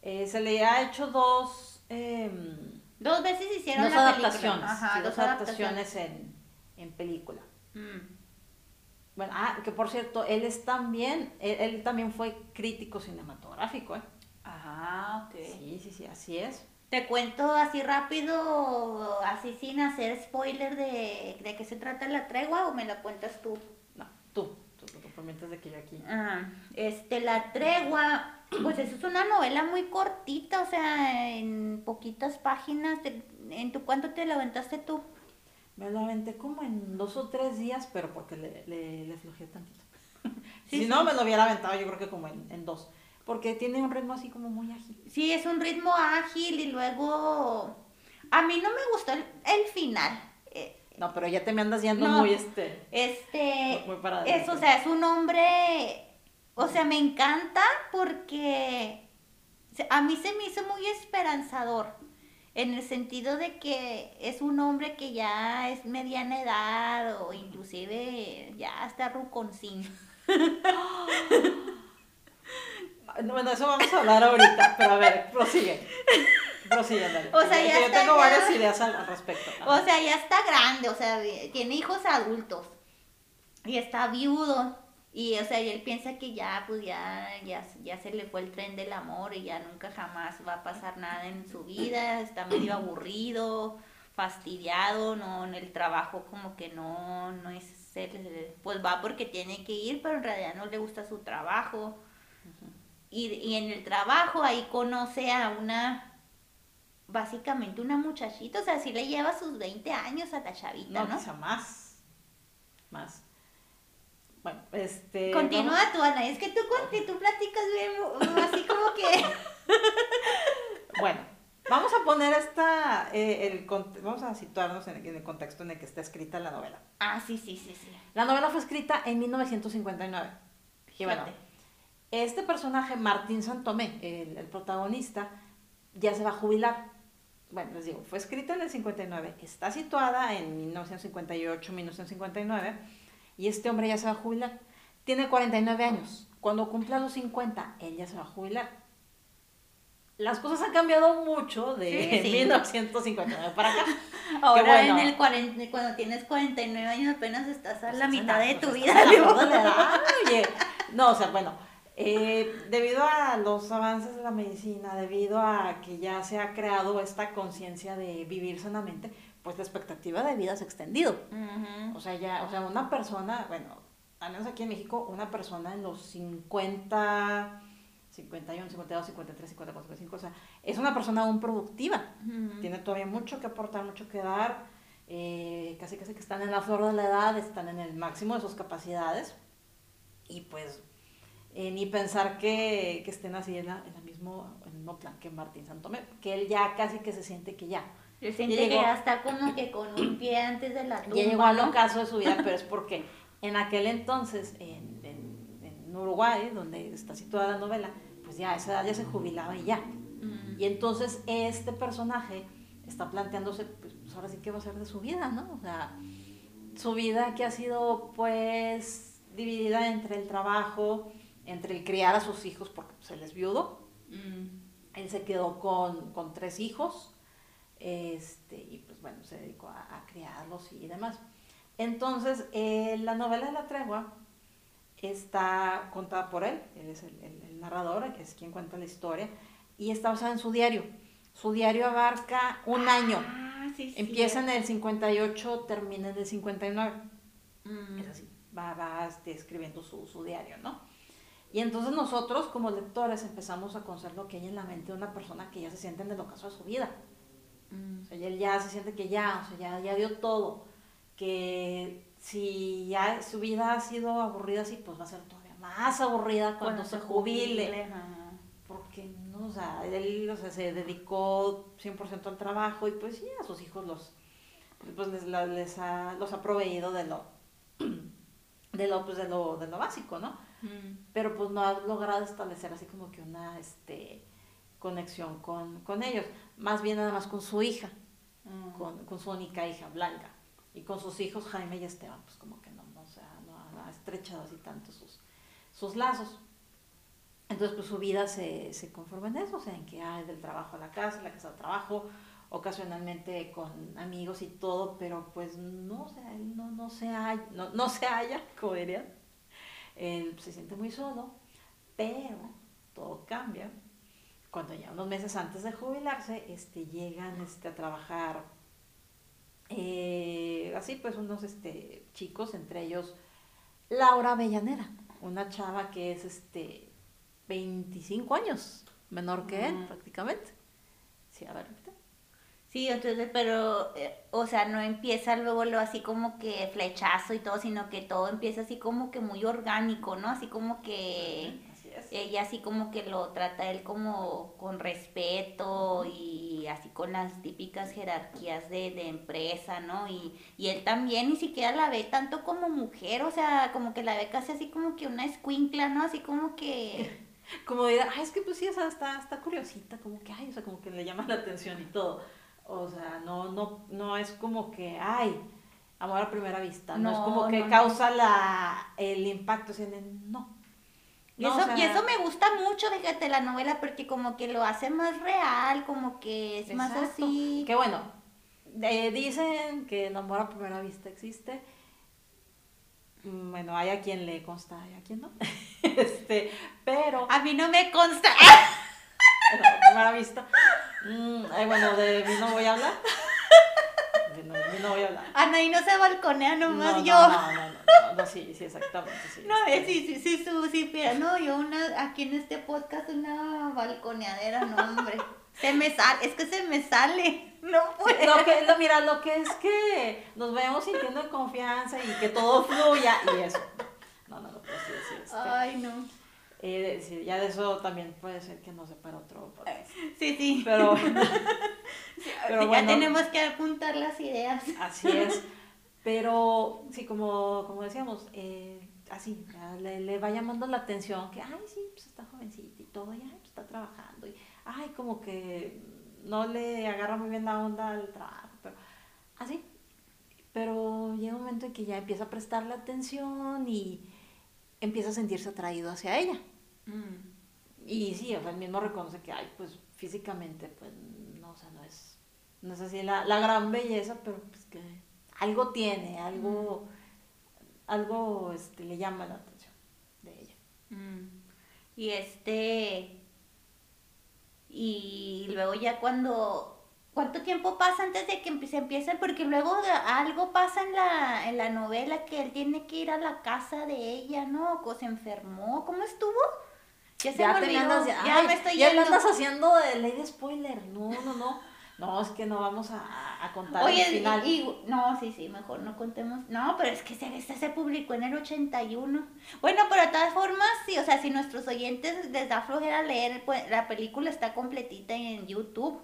Eh, se le ha hecho dos. em, Dos veces hicieron dos la adaptaciones. película. Ajá, sí, dos dos adaptaciones en, en película. Mm. Bueno, ah, que por cierto, él es también, él, él también fue crítico cinematográfico, ¿eh? Ah, ok. Sí, sí, sí, así es. Te cuento así rápido, así sin hacer spoiler de, de qué se trata la tregua o me la cuentas tú. No, tú, tú, tú, tú permites de que yo aquí. Ah, este, la tregua, pues eso es una novela muy cortita, o sea, en poquitas páginas. ¿En tu cuánto te la aventaste tú? Me lo aventé como en dos o tres días, pero porque le, le, le flojé tantito. Sí, si sí. no, me lo hubiera aventado yo creo que como en, en dos. Porque tiene un ritmo así como muy ágil. Sí, es un ritmo ágil y luego... A mí no me gustó el, el final. Eh, No, pero ya te me andas yendo No. muy este. Este, Muy para es, o sea, es un hombre, o sea, me encanta porque a mí se me hizo muy esperanzador, en el sentido de que es un hombre que ya es mediana edad o inclusive ya está ruconcín. Bueno, eso vamos a hablar ahorita, pero a ver, prosigue. Prosigue, dale. O sea, ya Que yo está tengo varias ideas al, al respecto. O sea, ya está grande, o sea, tiene hijos adultos y está viudo. Y, o sea, y él piensa que ya, pues ya, ya, ya se le fue el tren del amor y ya nunca jamás va a pasar nada en su vida. Está medio aburrido, fastidiado, no, en el trabajo como que no, no es, pues va porque tiene que ir, pero en realidad no le gusta su trabajo. Y, y en el trabajo ahí conoce a una, básicamente una muchachita, o sea, sí le lleva sus 20 años a la chavita, no, ¿no? quizá más. Más. Bueno, este. Continúa vamos- tú, Ana, es que tú, tú platicas bien, así como que... Bueno, vamos a poner esta. eh, el, vamos a situarnos en el, en el contexto en el que está escrita la novela. Ah, sí, sí, sí, sí. La novela fue escrita en 1959. Y bueno, este personaje, Martín Santomé, el, el protagonista, ya se va a jubilar. Bueno, les digo, fue escrita en el 59, está situada en 1958, 1959, y este hombre ya se va a jubilar. Tiene 49 años. Cuando cumpla los 50, él ya se va a jubilar. Las cosas han cambiado mucho de Sí, sí. 1959 para acá. Ahora bueno. en el 40, cuando tienes 49 años apenas estás a la Pues, mitad de tu vida. oye. No, o sea, bueno, eh, debido a los avances de la medicina, debido a que ya se ha creado esta conciencia de vivir sanamente, pues la expectativa de vida se ha extendido. O sea, ya, o sea, una persona, bueno, al menos aquí en México, una persona en los 50, 51, 52, 53, 54, 55, o sea, es una persona aún productiva. Tiene todavía mucho que aportar, mucho que dar. eh, casi casi que están en la flor de la edad, están en el máximo de sus capacidades. Y pues eh, ni pensar que, que estén así en, la, en, la mismo, en el mismo plan que Martín Santomé, que él ya casi que se siente que ya. Se llegó. ya está como que con un pie antes de la tumba, Ya llegó al ocaso de su vida, pero es porque en aquel entonces, en, en- en Uruguay, donde está situada la novela, pues ya a esa edad ya se jubilaba y ya. Mm. Y entonces este personaje está planteándose, pues, pues, ahora sí qué va a ser de su vida, ¿no? O sea, su vida que ha sido pues dividida entre el trabajo, entre el criar a sus hijos, porque pues, él es viudo, Mm. Él se quedó con, con tres hijos, este, y pues bueno, se dedicó a, a criarlos y demás. Entonces, eh, la novela de la tregua está contada por él, él es el, el, el narrador, que es quien cuenta la historia, y está basada en su diario. Su diario abarca un año. Ah, sí, sí. Empieza en el 58, termina en el 59. Mm. Es así, va, va este, escribiendo su, su diario, ¿no? Y entonces nosotros como lectores empezamos a conocer lo que hay en la mente de una persona que ya se siente en el ocaso de su vida. Mm. O sea, él ya se siente que ya, o sea, ya, ya dio todo. Que si ya su vida ha sido aburrida así, pues va a ser todavía más aburrida cuando, se jubile. Porque, no, o sea, él o sea, se dedicó 100% al trabajo y pues ya a sus hijos los, pues les, les ha, los ha proveído de lo, de lo, pues de lo, de lo básico, ¿no? Mm. Pero pues no ha logrado establecer así como que una, este, conexión con, con ellos. Más bien nada más con su hija, Mm. con, con su única hija, Blanca. Y con sus hijos, Jaime y Esteban, pues como que no, no, o sea, no ha, no ha estrechado así tanto sus, sus lazos. Entonces, pues su vida se, se conforma en eso, o sea, en que hay del trabajo a la casa, la casa al trabajo, ocasionalmente con amigos y todo, pero pues no, o sea, él no, no se halla, no, no se halla, como dirían. Él se siente muy solo, pero todo cambia. Cuando ya unos meses antes de jubilarse, este, llegan este, a trabajar eh, así pues unos este, chicos, entre ellos Laura Avellaneda, una chava que es este 25 años menor que él Mm. prácticamente. Sí, a ver. Sí, entonces, pero, eh, o sea, no empieza luego lo así como que flechazo y todo, sino que todo empieza así como que muy orgánico, ¿no? Así como que Así es. ella así como que lo trata él como con respeto y así con las típicas jerarquías de, de empresa, ¿no? Y, y él también ni siquiera la ve tanto como mujer, o sea, como que la ve casi así como que una escuincla, ¿no? Así como que... Como dirá, ay, es que pues sí, o sea, está, está curiosita, como que, ay, o sea, como que le llama la atención y todo. O sea, no, no, no es como que, ay, amor a primera vista. No, es como que no, no. causa la, el impacto, o sea, de- no. Y, No, eso, o sea, y eso me gusta mucho, fíjate, la novela, porque como que lo hace más real, como que es más así. Que bueno, eh, dicen que el amor a primera vista existe. Mm, Bueno, hay a quien le consta, hay a quien no. este, pero A mí no me consta. a primera vista. mm, eh, bueno, de mí no voy a hablar. No, voy a hablar. Anaí no se balconea nomás no, yo. No, no, no, no, no, sí, sí, exactamente. Sí, No, este, eh, sí, sí, sí, sí, sí, pero no, yo una, aquí en este podcast una balconeadera, no, hombre. Se me sale, es que se me sale, no puedo. Lo que, lo, mira, lo que es que nos vayamos sintiendo en confianza y que todo fluya y eso. No, no, no, pero sí, sí, este, Ay, no. Eh, sí, ya de eso también puede ser que no se para otro podcast. Sí, sí. Pero, Sí, pero ya bueno. tenemos que apuntar las ideas. así es. Pero sí, como, como decíamos, eh, así, ya le, le va llamando la atención que, ay, sí, pues está jovencita y todo, y ay, pues está trabajando. Y, ay, como que no le agarra muy bien la onda al trabajo, pero así. Pero llega un momento en que ya empieza a prestarle atención y empieza a sentirse atraído hacia ella. Mm. Y sí, o sea, él mismo reconoce que, ay, pues físicamente, pues, no, o sea, no es, no es así la, la gran belleza, pero pues que algo tiene, algo, algo, este, le llama la atención de ella. Mm. Y este. Y luego ya cuando. ¿Cuánto tiempo pasa antes de que se empiecen? Porque luego algo pasa en la, en la novela que él tiene que ir a la casa de ella, ¿no? O se enfermó. ¿Cómo estuvo? Ya se me te andas- ya ay, me estoy ya yendo. andas haciendo de ley de spoiler. No, no, no. No, es que no vamos a, a contar Oye, el final. y, y- no, sí, sí, mejor no contemos. No, pero es que se, se publicó en el 81. Bueno, pero de todas formas, sí, o sea, si nuestros oyentes les da flojera leer, pues la película está completita en YouTube.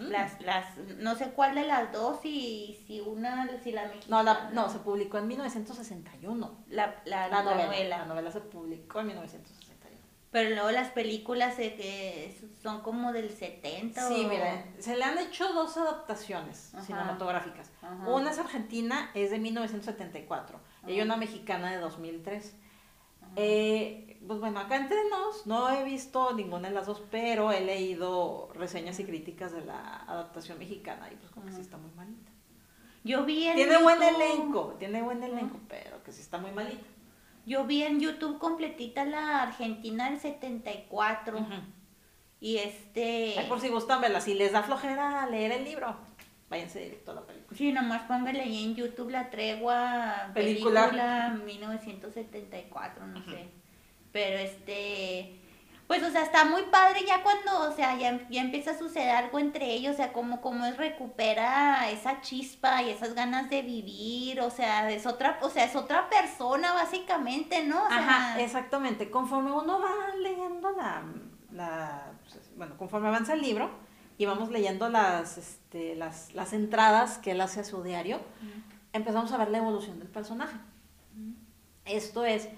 Las, las, no sé cuál de las dos, si, si una, si la mexicana. No, la, no, se publicó en 1961. La, la, La novela. novela. La novela se publicó en 1961. Pero luego las películas eh, que son como del 70 Sí, o... mira, se le han hecho dos adaptaciones Ajá. cinematográficas. Ajá. Una es argentina, es de 1974, y hay una mexicana de 2003. Ajá. Eh, pues bueno, acá entre nos, no he visto ninguna de las dos, pero he leído reseñas y críticas de la adaptación mexicana y pues como que sí está muy malita. Yo vi en Tiene buen elenco, tiene buen elenco, pero que sí está muy malita. Yo vi en YouTube completita la Argentina del 74. Ujú. Y este. Ay, por si gustan verla, si les da flojera leer el libro, váyanse directo a la película. Sí, nomás póngale ahí en YouTube la tregua Película. película, 1974, no sé. Pero este, pues o sea, está muy padre ya cuando, o sea, ya, ya empieza a suceder algo entre ellos, o sea, como, como es recupera esa chispa y esas ganas de vivir, o sea, es otra, o sea, es otra persona básicamente, ¿no? O sea, Ajá, exactamente. Conforme uno va leyendo la, la pues, bueno, conforme avanza el libro y vamos leyendo las, este, las, las entradas que él hace a su diario, empezamos a ver la evolución del personaje. Esto es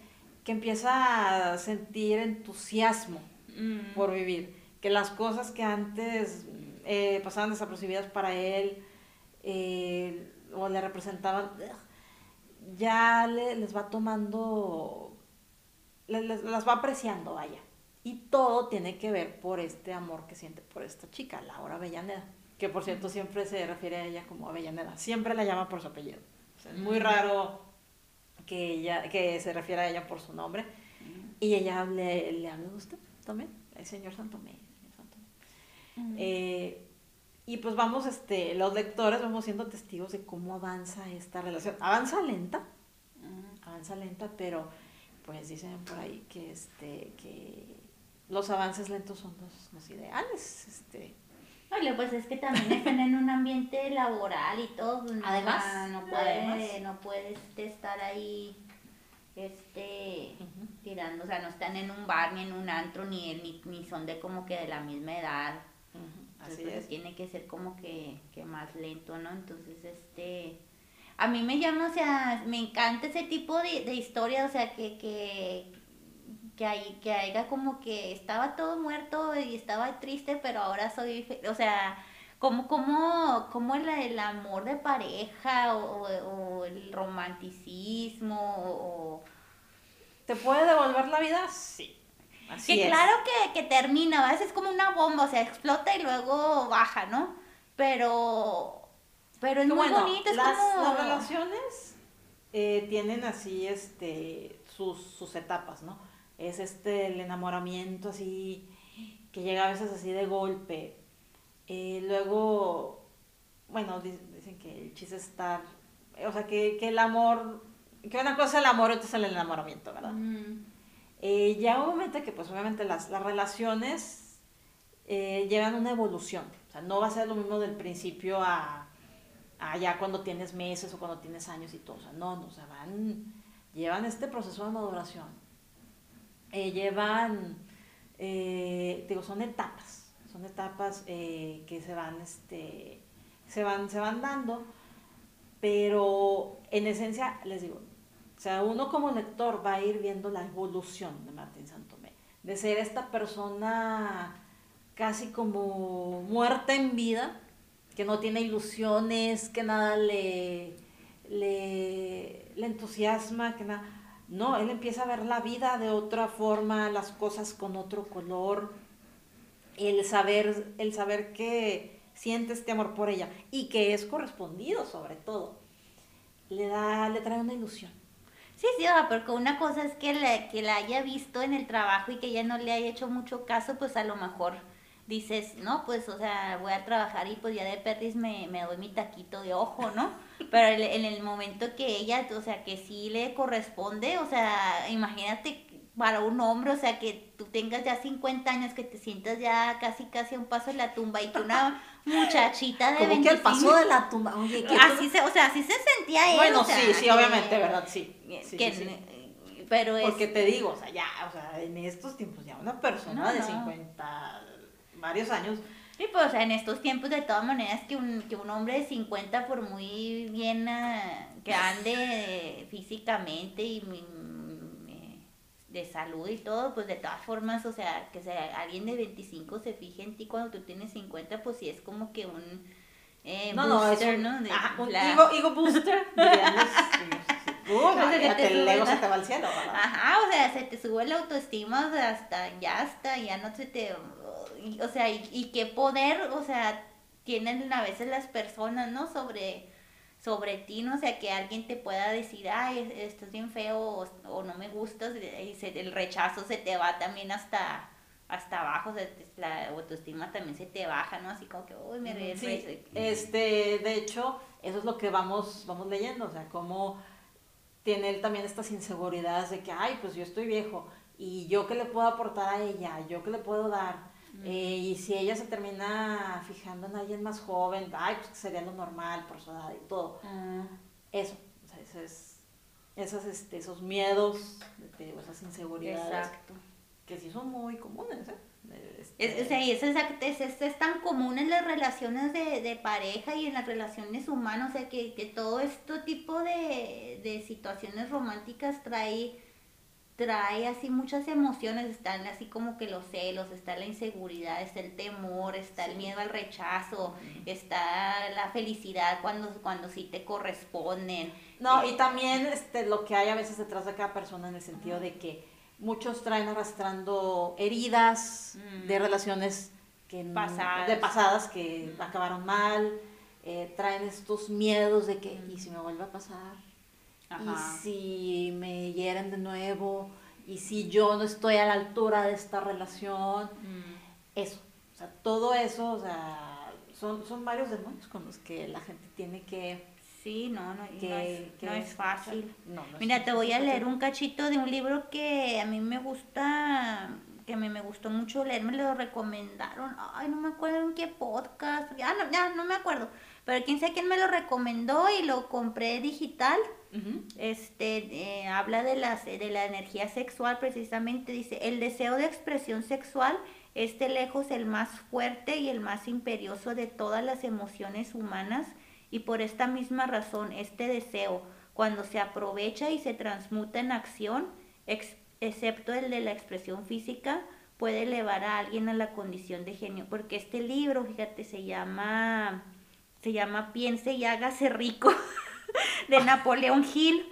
que empieza a sentir entusiasmo mm, por vivir, que las cosas que antes eh, pasaban desapercibidas para él eh, o le representaban, ya le- les va tomando, le- les- las va apreciando, vaya. Y todo tiene que ver por este amor que siente por esta chica, Laura Avellaneda, que por cierto siempre se refiere a ella como Avellaneda, siempre la llama por su apellido. O sea, es muy raro que ella que se refiera a ella por su nombre. Y ella le, le habla de usted también, el señor Santomé. señor Santomé. Eh, y pues vamos, este, los lectores vamos siendo testigos de cómo avanza esta relación. Avanza lenta, avanza lenta, pero pues dicen por ahí que este, que los avances lentos son los, los ideales. Este, Oye, pues es que también están en un ambiente laboral y todo. pues, Además, o sea, no puede, además. no puedes estar ahí, este, tirando, o sea, no están en un bar ni en un antro ni ni, ni son de como que de la misma edad. Entonces, así pues, es. tiene que ser como que, que más lento, ¿no? Entonces, este, a mí me llama, o sea, me encanta ese tipo de, de historia, o sea, que, que, que, hay, que haya como que estaba todo muerto y estaba triste, pero ahora soy, o sea, como, como, como el, el amor de pareja o, o- o el romanticismo o... ¿Te puede devolver la vida? Sí. Así que es. claro que, que termina, a veces es como una bomba, o sea, explota y luego baja, ¿no? Pero, pero es Que muy bueno, bonito, es las, como... las relaciones eh, tienen así este sus, sus etapas, ¿no? Es este el enamoramiento así que llega a veces así de golpe. Eh, luego, bueno, di- dicen que el chiste es estar, o sea, que, que el amor, que una cosa es el amor y otra es el enamoramiento, ¿verdad? Mm, Eh, momento que pues obviamente las, las relaciones eh, llevan una evolución. O sea, no va a ser lo mismo del principio a, a ya cuando tienes meses o cuando tienes años y todo. O sea, no, no, o sea, van, llevan este proceso de maduración. Eh, llevan, eh, digo, son etapas. Son etapas eh, que se van, este, se van, se van dando. Pero en esencia, les digo, o sea, uno como lector va a ir viendo la evolución de Martín Santomé, de ser esta persona casi como muerta en vida, que no tiene ilusiones, que nada le, le, le entusiasma, que nada. No, él empieza a ver la vida de otra forma, las cosas con otro color, el saber, el saber que siente este amor por ella y que es correspondido sobre todo, le da, le trae una ilusión. Sí, sí, porque una cosa es que la, que la haya visto en el trabajo y que ella no le haya hecho mucho caso, pues a lo mejor dices, no, pues, o sea, voy a trabajar y pues ya de perris me, me doy mi taquito de ojo, ¿no? Pero en, en el momento que ella, o sea, que sí le corresponde, o sea, imagínate para un hombre, o sea, que tú tengas ya 50 años, que te sientas ya casi, casi a un paso de la tumba y que una muchachita de Como que 25... el paso de la tumba, oye, que Así se, o sea, así se sentía él, Bueno, o sea, sí, sí, que- obviamente, ¿verdad? Sí. sí, que- sí, sí. Pero es... Porque te digo, o sea, ya, o sea, en estos tiempos ya una persona No, de no. 50, varios años, Sí, pues, o sea, en estos tiempos, de todas maneras, que un, que un hombre de 50, por muy bien ah, que ande eh, físicamente y mm, eh, de salud y todo, pues de todas formas, o sea, que sea, alguien de 25 se fije en ti cuando tú tienes 50, pues sí es como que un eh, no, no, es booster, un, ¿no? De un la- ego, ego booster, Uh, se te el ego se te va al cielo, ¿verdad? Ajá, o sea, se te sube la autoestima, o sea, hasta ya hasta, ya no se te, o sea, y, y qué poder, o sea, tienen a veces las personas, ¿no? Sobre, sobre ti, ¿no? O sea, que alguien te pueda decir, ay, estás bien feo o, o no me gustas, y se- el rechazo se te va también hasta, hasta abajo, o sea, la autoestima también se te baja, ¿no? Así como que, uy, me re- Sí, re- este, de hecho, eso es lo que vamos, vamos leyendo, o sea, cómo tiene él también estas inseguridades de que, ay, pues yo estoy viejo, y yo qué le puedo aportar a ella, yo qué le puedo dar, Eh, y si ella se termina fijando en alguien más joven, ay, pues que sería lo normal por su edad y todo. Ah, Eso, o sea, eso es, esos, este, esos miedos, esas inseguridades, exacto. que sí son muy comunes, ¿eh? Este, Es, o sea, y es, es, es- es tan común en las relaciones de, de pareja y en las relaciones humanas, o sea, que, que todo este tipo de, de situaciones románticas trae, trae así muchas emociones, están así como que los celos, está la inseguridad, está el temor, está el Sí. miedo al rechazo, está la felicidad cuando, cuando sí te corresponden. No, Eh, y también este, lo que hay a veces detrás de cada persona en el sentido de que muchos traen arrastrando heridas Mm. de relaciones que Pasadas. de pasadas que acabaron mal, eh, traen estos miedos de que, ¿y si me vuelve a pasar? Ajá. ¿Y si me hieren de nuevo? ¿Y si yo no estoy a la altura de esta relación? Mm. Eso, o sea, todo eso, o sea, son, son varios demonios con los que la gente tiene que... Sí, no, no, no es, que no es fácil. No, no es Mira, te voy a leer un cachito de un libro que a mí me gusta, que me, me gustó mucho leer, me lo recomendaron, ay, no me acuerdo en qué podcast, ya no, ya no me acuerdo, pero quién sabe quién me lo recomendó y lo compré digital, este, eh, habla de, las, de la energía sexual precisamente, dice, el deseo de expresión sexual es de lejos el más fuerte y el más imperioso de todas las emociones humanas y por esta misma razón este deseo, cuando se aprovecha y se transmuta en acción, ex- excepto el de la expresión física, puede elevar a alguien a la condición de genio, porque este libro, fíjate, se llama, se llama Piense y hágase rico, de Napoleón Hill.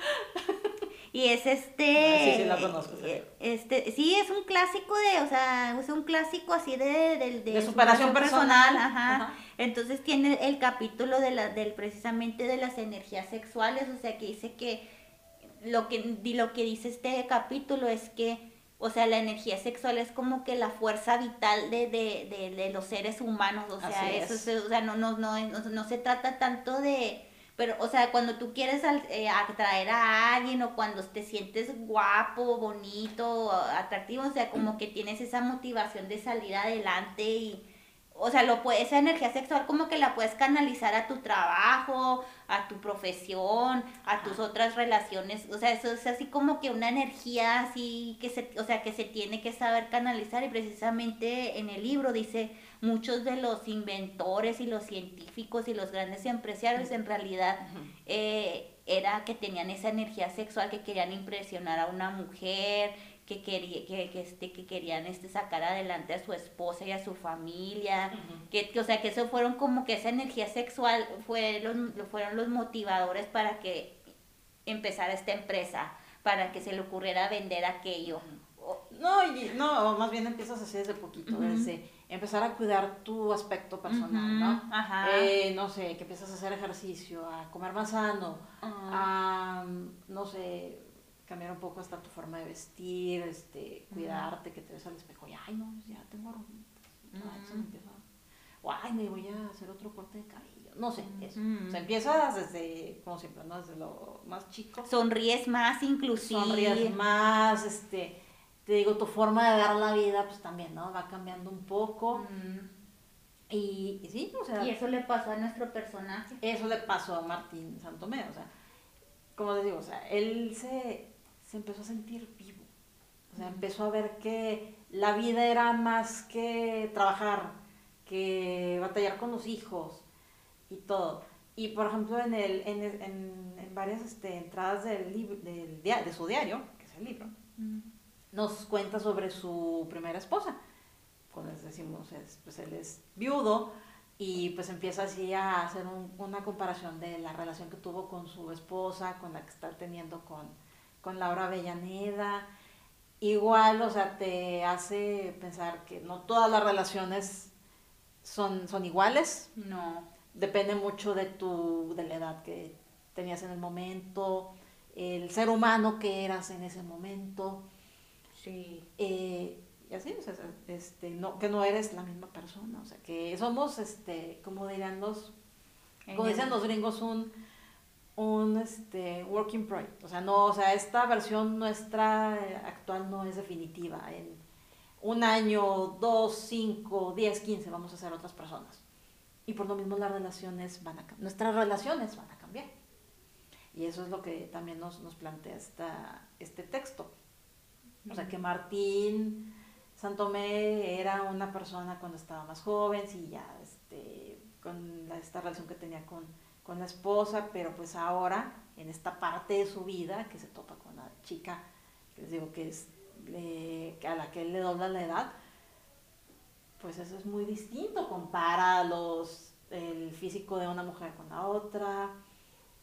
Y es este. Ah, sí, sí, la conozco, sí. Este, sí, es un clásico de, o sea, es un clásico así de, de, De superación personal. ajá. Ajá. Entonces tiene el capítulo de la, del precisamente de las energías sexuales, o sea que dice que lo que di- lo que dice este capítulo es que, o sea, la energía sexual es como que la fuerza vital de, de, de, de los seres humanos, o sea, Así eso es. es- o sea, no, no, no, no, no se trata tanto de pero, o sea, cuando tú quieres al- eh, atraer a alguien o cuando te sientes guapo, bonito, atractivo, o sea, como que tienes esa motivación de salir adelante y, o sea, lo puede- esa energía sexual como que la puedes canalizar a tu trabajo, a tu profesión, a tus otras relaciones, o sea, eso es así como que una energía así que se, o sea, que se tiene que saber canalizar y precisamente en el libro dice muchos de los inventores y los científicos y los grandes empresarios en realidad eh, era que tenían esa energía sexual que querían impresionar a una mujer que quería que, que, este, que querían este sacar adelante a su esposa y a su familia que, que, o sea que eso fueron como que esa energía sexual fue los, fueron los motivadores para que empezara esta empresa para que se le ocurriera vender aquello. No, y- no, más bien empiezas así desde poquito, Ujú. desde empezar a cuidar tu aspecto personal, ¿no? ajá. Eh, no sé, que empiezas a hacer ejercicio, a comer más sano, Ah. a, no sé, cambiar un poco hasta tu forma de vestir, este, cuidarte, que te ves al espejo y, ay, no, ya tengo arrugas, ay, se me empieza o, ay, me voy a hacer otro corte de cabello, no sé, eso. O sea, empiezas desde, como siempre, ¿no? Desde lo más chico sonríes más inclusive sonríes más, este, te digo, tu forma de dar la vida, pues también, ¿no? Va cambiando un poco. Mm. Y, y sí, o sea, y eso le pasó a nuestro personaje eso le pasó a Martín Santomé, o sea, como les digo, o sea, él se, se empezó a sentir vivo. O sea, empezó a ver que la vida era más que trabajar, que batallar con los hijos y todo. Y por ejemplo, en, el, en, el- en, en varias este, entradas del, del dia- de su diario, que es el libro, nos cuenta sobre su primera esposa. Cuando les decimos, es, pues él es viudo y pues empieza así a hacer una comparación de la relación que tuvo con su esposa, con la que está teniendo con, con Laura Avellaneda. Igual, o sea, te hace pensar que no todas las relaciones son, son iguales. No. Depende mucho de tu, de la edad que tenías en el momento, el ser humano que eras en ese momento. Sí. Eh, y así, o sea, este, no, que no eres la misma persona, o sea, que somos, este, como dirían los, como dicen los gringos, un, un este, working project, o sea, no, o sea, esta versión nuestra actual no es definitiva, en un año, dos, cinco, diez, quince vamos a ser otras personas, y por lo mismo las relaciones van a nuestras relaciones van a cambiar, y eso es lo que también nos, nos plantea esta, este texto, o sea, que Martín Santomé era una persona cuando estaba más joven, sí, ya este, con esta relación que tenía con, la esposa, pero pues ahora, en esta parte de su vida, que se topa con la chica, que les digo que es a la que él le dobla la edad, pues eso es muy distinto, compara los, el físico de una mujer con la otra,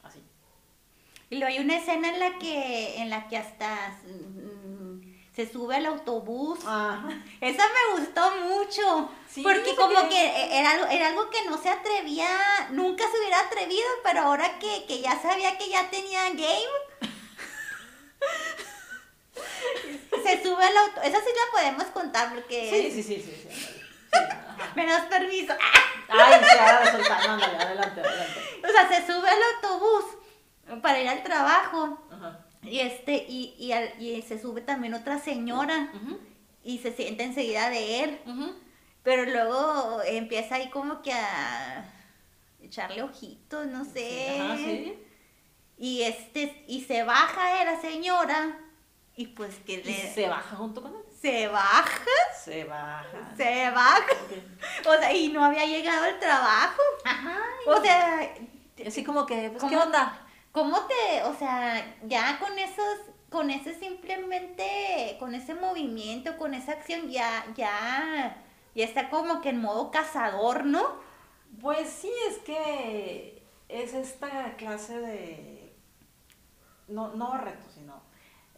así. Y luego hay una escena en la que, en la que hasta se sube al autobús. Ah. Esa me gustó mucho. porque como que... era, algo, era algo que no se atrevía, nunca se hubiera atrevido, pero ahora que, ya sabía que ya tenía game. se sube al autobús. Esa sí la podemos contar porque... Sí, sí, sí, sí. sí, Me das permiso. Ay, ya, adelante, adelante. O sea, se sube al autobús para ir al trabajo. Ajá. Y, este, y, y, y se sube también otra señora y se siente enseguida de él. Pero luego empieza ahí como que a echarle ojitos, no sé. Y este, y se baja de la señora. Y pues que le. se baja junto con él? Se baja. Se baja. Se baja. O sea, y no había llegado el trabajo. Ajá. O sea. Así como que, pues, ¿qué onda? ¿Cómo te, o sea, ya con esos, con ese simplemente, con ese movimiento, con esa acción, ya, ya, ya está como que en modo cazador, ¿no? Pues sí, es que es esta clase de, no, no reto, sino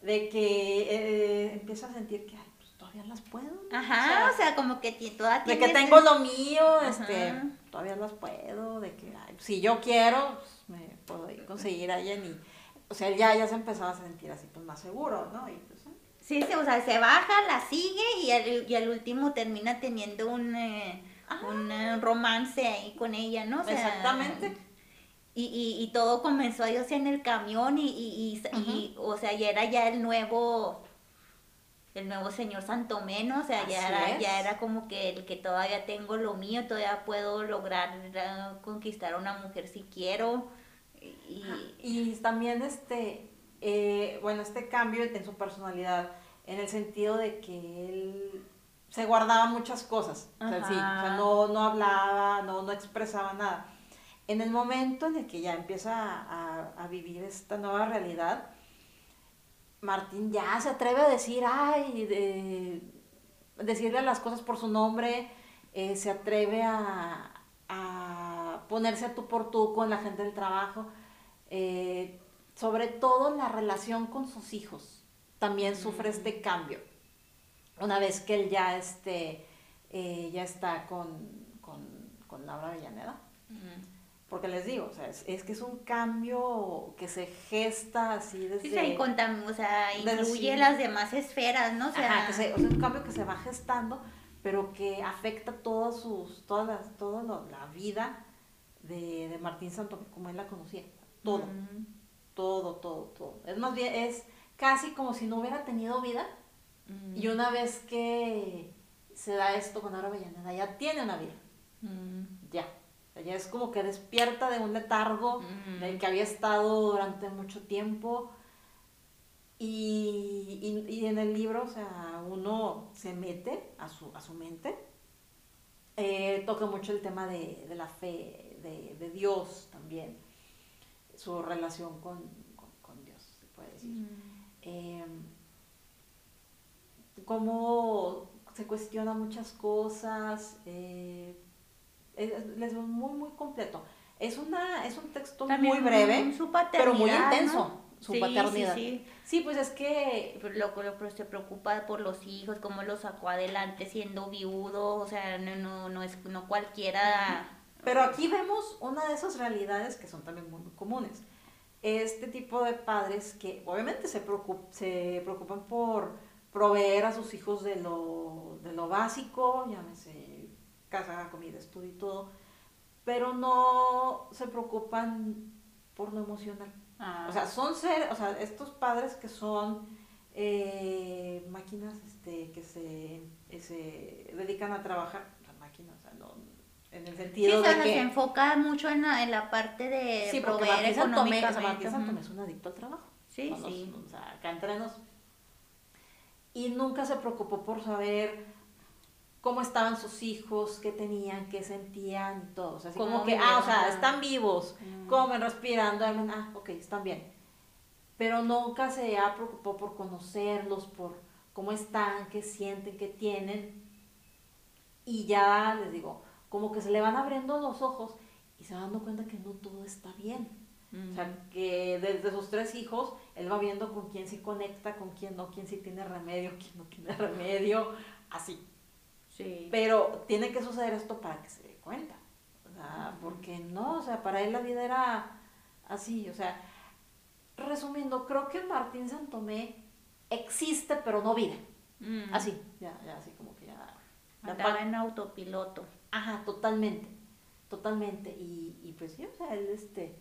de que eh, empieza a sentir que, ay, todavía las puedo. Ajá, o sea, como que toda De que tengo lo mío, este, todavía las puedo, de que, ay, si yo quiero, pues, me puedo conseguir a alguien y, o sea, ya, ya se empezaba a sentir así, pues más seguro, ¿no? Y, pues. Sí, sí, o sea, se baja, la sigue y al, y al último termina teniendo un, eh, un eh, romance ahí con ella, ¿no? Exactamente. Y, y, y, todo comenzó a irse en el camión y, y, y, o sea, ya era ya el nuevo el nuevo señor Santomeno, o sea, ya era, ya era como que el que todavía tengo lo mío, todavía puedo lograr conquistar a una mujer si quiero. Y, también este, eh, bueno, este cambio en su personalidad, en el sentido de que él se guardaba muchas cosas, o sea, no, no hablaba, no, no expresaba nada. En el momento en el que ya empieza a, a vivir esta nueva realidad, Martín ya se atreve a decir, ay, de, decirle las cosas por su nombre, eh, se atreve a, ponerse a tú por tú con la gente del trabajo, eh, sobre todo la relación con sus hijos, también sufre este cambio. Una vez que él ya, este, eh, ya está con, con, Laura Avellaneda porque les digo, o sea, es, que es un cambio que se gesta así desde... Sí, y o sea, incluye las demás esferas, ¿no? O sea, que se, o sea, un cambio que se va gestando, pero que afecta todas sus, todas las, toda la vida de, de Martín Santo, como él la conocía, todo, todo, todo, todo. Es más bien, es casi como si no hubiera tenido vida, y una vez que se da esto con Aura Avellaneda, ya tiene una vida, ya ella es como que despierta de un letargo del que había estado durante mucho tiempo. Y, y, en el libro, o sea, uno se mete a su, a su mente. Eh, toca mucho el tema de, de la fe, de, de, Dios también, su relación con, con, Dios, se puede decir. Mm. Eh, cómo se cuestiona muchas cosas. Eh, les muy, muy completo. Es, una, es un texto muy breve, pero muy intenso. Su paternidad. Sí, sí. pues es que lo, lo, se preocupa por los hijos, cómo los sacó adelante siendo viudo, o sea, no, no, no es no cualquiera. Pero aquí vemos una de esas realidades que son también muy comunes. Este tipo de padres que obviamente se, se preocupan por proveer a sus hijos de lo, de lo básico, llámese casa, comida, estudio y todo, pero no se preocupan por lo emocional. Ah. O sea, son ser, o sea, estos padres que son eh, máquinas este, que se, se dedican a trabajar, máquinas, o sea, no, en el sentido de que... se enfoca mucho en la, en la parte de sí, proveer económicamente. Martín Santomé es un adicto al trabajo. Sí, sí. o sea, acá entre nos. Y nunca se preocupó por saber cómo estaban sus hijos, qué tenían, qué sentían y todo. O sea, así como que, ah, o sea, están vivos, mm. comen, respirando, ah, ok, están bien. Pero nunca se ha preocupado por conocerlos, por cómo están, qué sienten, qué tienen. Y ya les digo, como que se le van abriendo los ojos y se van dando cuenta que no todo está bien. O sea, mm. que desde sus tres hijos, él va viendo con quién sí conecta, con quién no, quién sí tiene remedio, quién no tiene remedio, así. Pero tiene que suceder esto para que se dé cuenta. O sea, porque no, o sea, para él la vida era así, o sea, resumiendo, creo que Martín Santomé existe pero no vive. Mm. Así, ya, ya, así como que ya. Andaba en autopiloto. Ajá, totalmente, totalmente. Y, y pues sí, o sea, él, este,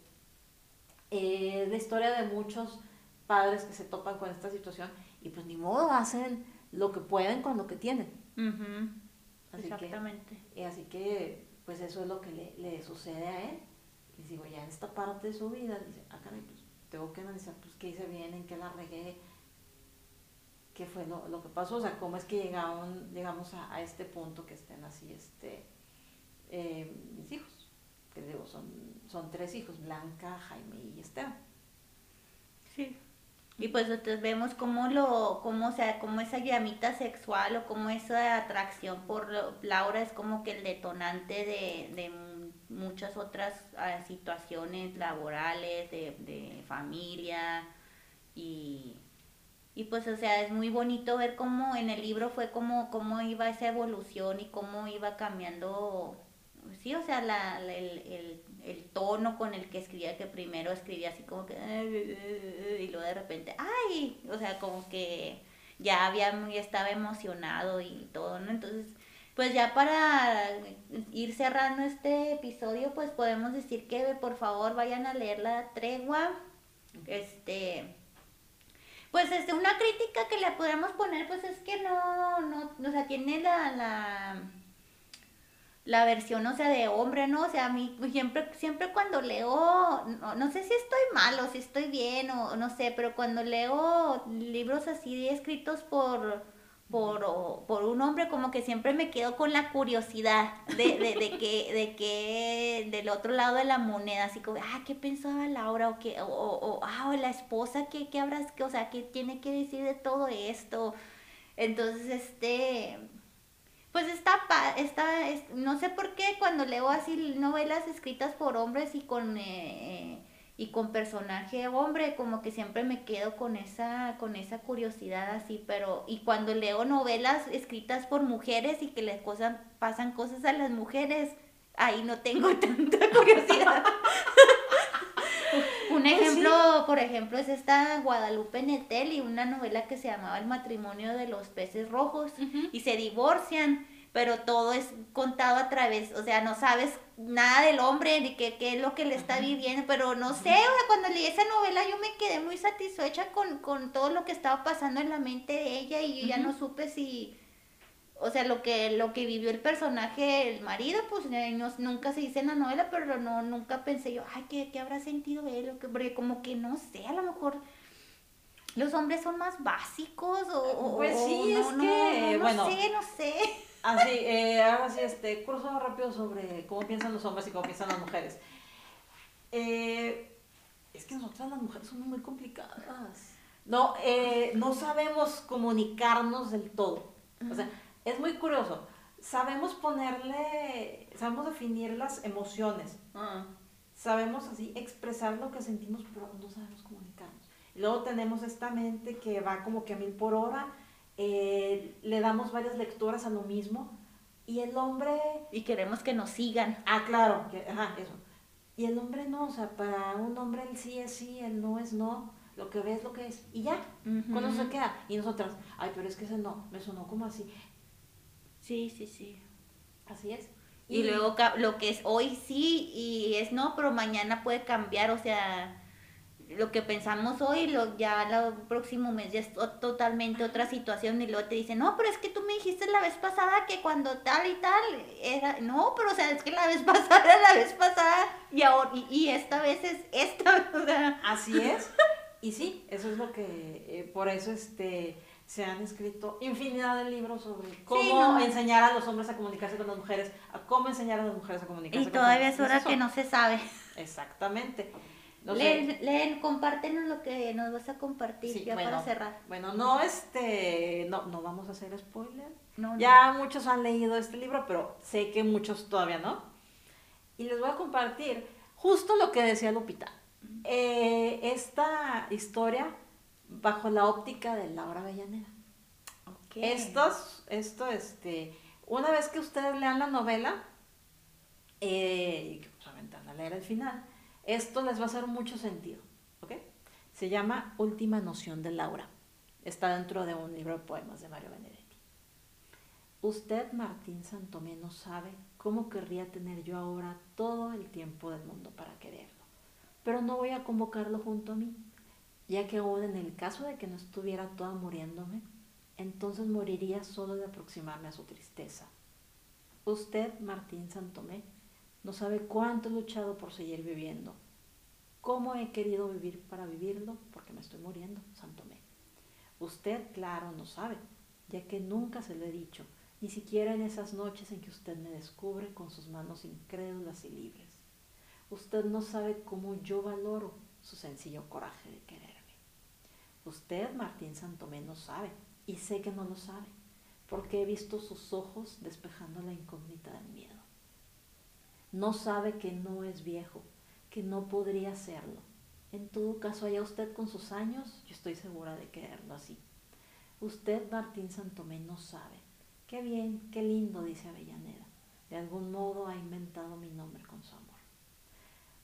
eh, la historia de muchos padres que se topan con esta situación y pues ni modo hacen lo que pueden con lo que tienen. Exactamente. y así que, pues eso es lo que le, le, sucede a él. Y digo, ya en esta parte de su vida, dice, ah, caray, pues tengo que analizar, pues, qué hice bien, en qué la regué, qué fue lo, lo que pasó, o sea, cómo es que llegaron, llegamos a, a este punto que estén así, este, eh, mis hijos, que digo, son, son tres hijos, Blanca, Jaime y Esteban. Sí. Y pues entonces vemos cómo lo, cómo, o sea, cómo esa llamita sexual o cómo esa atracción por Laura es como que el detonante de, de muchas otras ah, situaciones laborales, de, de familia. Y, y pues o sea es muy bonito ver cómo en el libro fue como cómo iba esa evolución y cómo iba cambiando sí o sea la, el tono con el que escribía, que primero escribía así como que, y luego de repente, ay, o sea, como que ya había, ya estaba emocionado y todo, ¿no? Entonces, pues ya para ir cerrando este episodio, pues podemos decir que por favor vayan a leer la tregua, este, pues este, una crítica que le podemos poner, pues es que no, no, o sea, tiene la, la la versión, o sea, de hombre, ¿no? O sea, a mí siempre, siempre cuando leo, no, sé si estoy mal o si estoy bien o no sé, pero cuando leo libros así escritos por, por, por un hombre, como que siempre me quedo con la curiosidad de, de, de, que, de que del otro lado de la moneda, así como, ah, ¿qué pensaba Laura? O, que, o, o ah, la esposa, ¿qué, qué habrás, o sea, qué tiene que decir de todo esto? Entonces, este pues está, está, no sé por qué cuando leo así novelas escritas por hombres y con, eh, eh, y con personaje hombre, como que siempre me quedo con esa, con esa curiosidad así, pero, y cuando leo novelas escritas por mujeres y que les cosas, pasan cosas a las mujeres, ahí no tengo tanta curiosidad. Un ejemplo, por ejemplo, es esta Guadalupe Netel una novela que se llamaba El matrimonio de los peces rojos y se divorcian, pero todo es contado a través, o sea, no sabes nada del hombre ni qué, qué es lo que le está viviendo, pero no sé, o sea, cuando leí esa novela yo me quedé muy satisfecha con, con todo lo que estaba pasando en la mente de ella y yo ya no supe si o sea, lo que, lo que vivió el personaje, el marido, pues eh, nunca se dice en la novela, pero no, nunca pensé yo, ay, ¿qué, qué habrá sentido él? Porque como que no sé, a lo mejor los hombres son más básicos o... Pues sí, es que, no, bueno. sé, no sé. Así, eh, ahora sí, este, curso rápido sobre cómo piensan los hombres y cómo piensan las mujeres. Eh, es que nosotras las mujeres somos muy complicadas. No, eh, no sabemos comunicarnos del todo. O sea, es muy curioso. sabemos ponerle, sabemos definir las emociones. Ah. Sabemos así expresar lo que sentimos, pero no sabemos comunicarnos. Luego tenemos esta mente que va como que a mil por hora, eh, le damos varias lecturas a lo mismo. Y el hombre... Y queremos que nos sigan. Ah, claro, que- ajá, eso. Y el hombre no, o sea, para un hombre el sí es sí, el no es no, lo que ve es lo que es. Y ya, con eso se queda. Y nosotras, ay, pero es que ese no, me sonó como así. Sí, sí, sí. Así es. Y luego lo que es hoy sí y es no, pero mañana puede cambiar, o sea, lo que pensamos hoy, lo, ya el próximo mes ya es to- totalmente otra situación y luego te dicen, no, pero es que tú me dijiste la vez pasada que cuando tal y tal era, no, pero o sea, es que la vez pasada era la vez pasada y ahora, y, y esta vez es esta, o sea, Así es. Y sí, eso es lo que, eh, por eso este, se han escrito infinidad de libros sobre cómo no. enseñar a los hombres a comunicarse con las mujeres, a cómo enseñar a las mujeres a comunicarse y con todavía las es hora que no se sabe. Exactamente. No sé. leen, leen, compártenos lo que nos vas a compartir Sí, ya bueno, para cerrar. Bueno, no, este, no, no vamos a hacer spoiler. No. Ya muchos han leído este libro, pero sé que muchos todavía no. Y les voy a compartir justo lo que decía Lupita. Eh, esta historia bajo la óptica de Laura Avellaneda. Ok. Estos, esto, este, una vez que ustedes lean la novela, eh, y que pues, a leer el final, esto les va a hacer mucho sentido, ¿ok? Se llama Última Noción de Laura. Está dentro de un libro de poemas de Mario Benedetti. Usted, Martín Santomé, no sabe cómo querría tener yo ahora todo el tiempo del mundo para quererlo. Pero no voy a convocarlo junto a mí, ya que aún en el caso de que no estuviera toda muriéndome, entonces moriría solo de aproximarme a su tristeza. Usted, Martín Santomé, no sabe cuánto he luchado por seguir viviendo. ¿Cómo he querido vivir para vivirlo? Porque me estoy muriendo, Santomé. Usted, claro, no sabe, ya que nunca se lo he dicho, ni siquiera en esas noches en que usted me descubre con sus manos incrédulas y libres. Usted no sabe cómo yo valoro su sencillo coraje de quererme. Usted, Martín Santomé, no sabe, y sé que no lo sabe, porque he visto sus ojos despejando la incógnita del miedo. No sabe que no es viejo, que no podría serlo. En todo caso, allá usted con sus años, yo estoy segura de quererlo así. Usted, Martín Santomé, no sabe. Qué bien, qué lindo, dice Avellaneda. De algún modo ha inventado mi nombre con su amor.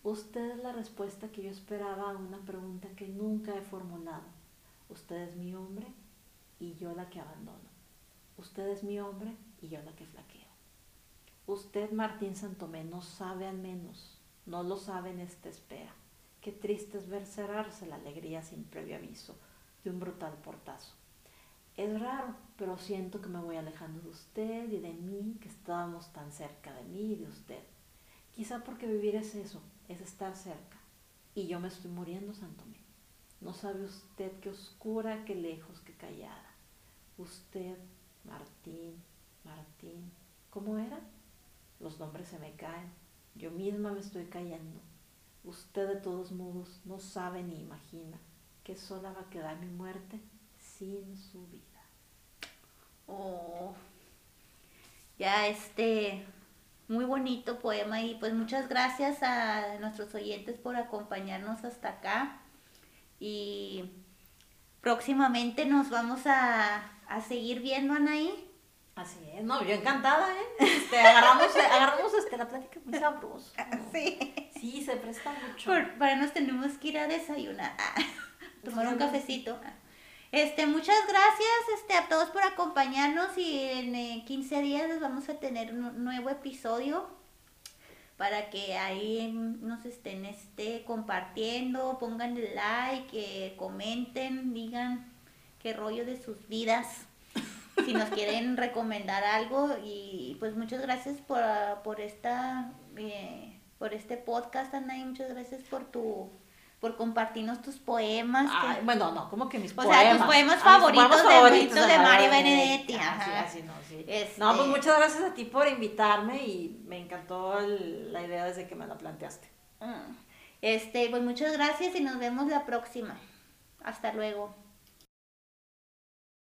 Usted es la respuesta que yo esperaba a una pregunta que nunca he formulado. Usted es mi hombre y yo la que abandono. Usted es mi hombre y yo la que flaqueo. Usted, Martín Santomé, no sabe al menos, no lo sabe en esta espera. Qué triste es ver cerrarse la alegría sin previo aviso de un brutal portazo. Es raro, pero siento que me voy alejando de usted y de mí, que estábamos tan cerca de mí y de usted. Quizá porque vivir es eso, es estar cerca. Y yo me estoy muriendo, Santomé. No sabe usted qué oscura, qué lejos, qué callada. Usted, Martín, Martín, ¿cómo era? Los nombres se me caen, yo misma me estoy cayendo. Usted de todos modos no sabe ni imagina que sola va a quedar mi muerte sin su vida. Oh. Ya este muy bonito poema y pues muchas gracias a nuestros oyentes por acompañarnos hasta acá y próximamente nos vamos a, a seguir viendo Anaí. Así es, no, yo encantada, ¿eh? Este, agarramos, agarramos este, la plática muy sabrosa. Sí. Sí, se presta mucho. Por- para nos tenemos que ir a desayunar, ah, tomar un cafecito. Este, muchas gracias este, a todos por acompañarnos y en eh, 15 días les vamos a tener un nuevo episodio para que ahí nos estén este, compartiendo, pongan el like, eh, comenten, digan qué rollo de sus vidas, si nos quieren recomendar algo y pues muchas gracias por, por esta eh, por este podcast Ana y muchas gracias por tu por compartirnos tus poemas que- bueno, no, como que mis O sea, poemas. tus poemas Ah, favoritos de- favoritos de Mario Benedetti. Ah, sí, ajá. así no, sí. Este- No, pues muchas gracias a ti por invitarme y me encantó el- la idea desde que me la planteaste. Ah, este pues muchas gracias y nos vemos la próxima hasta luego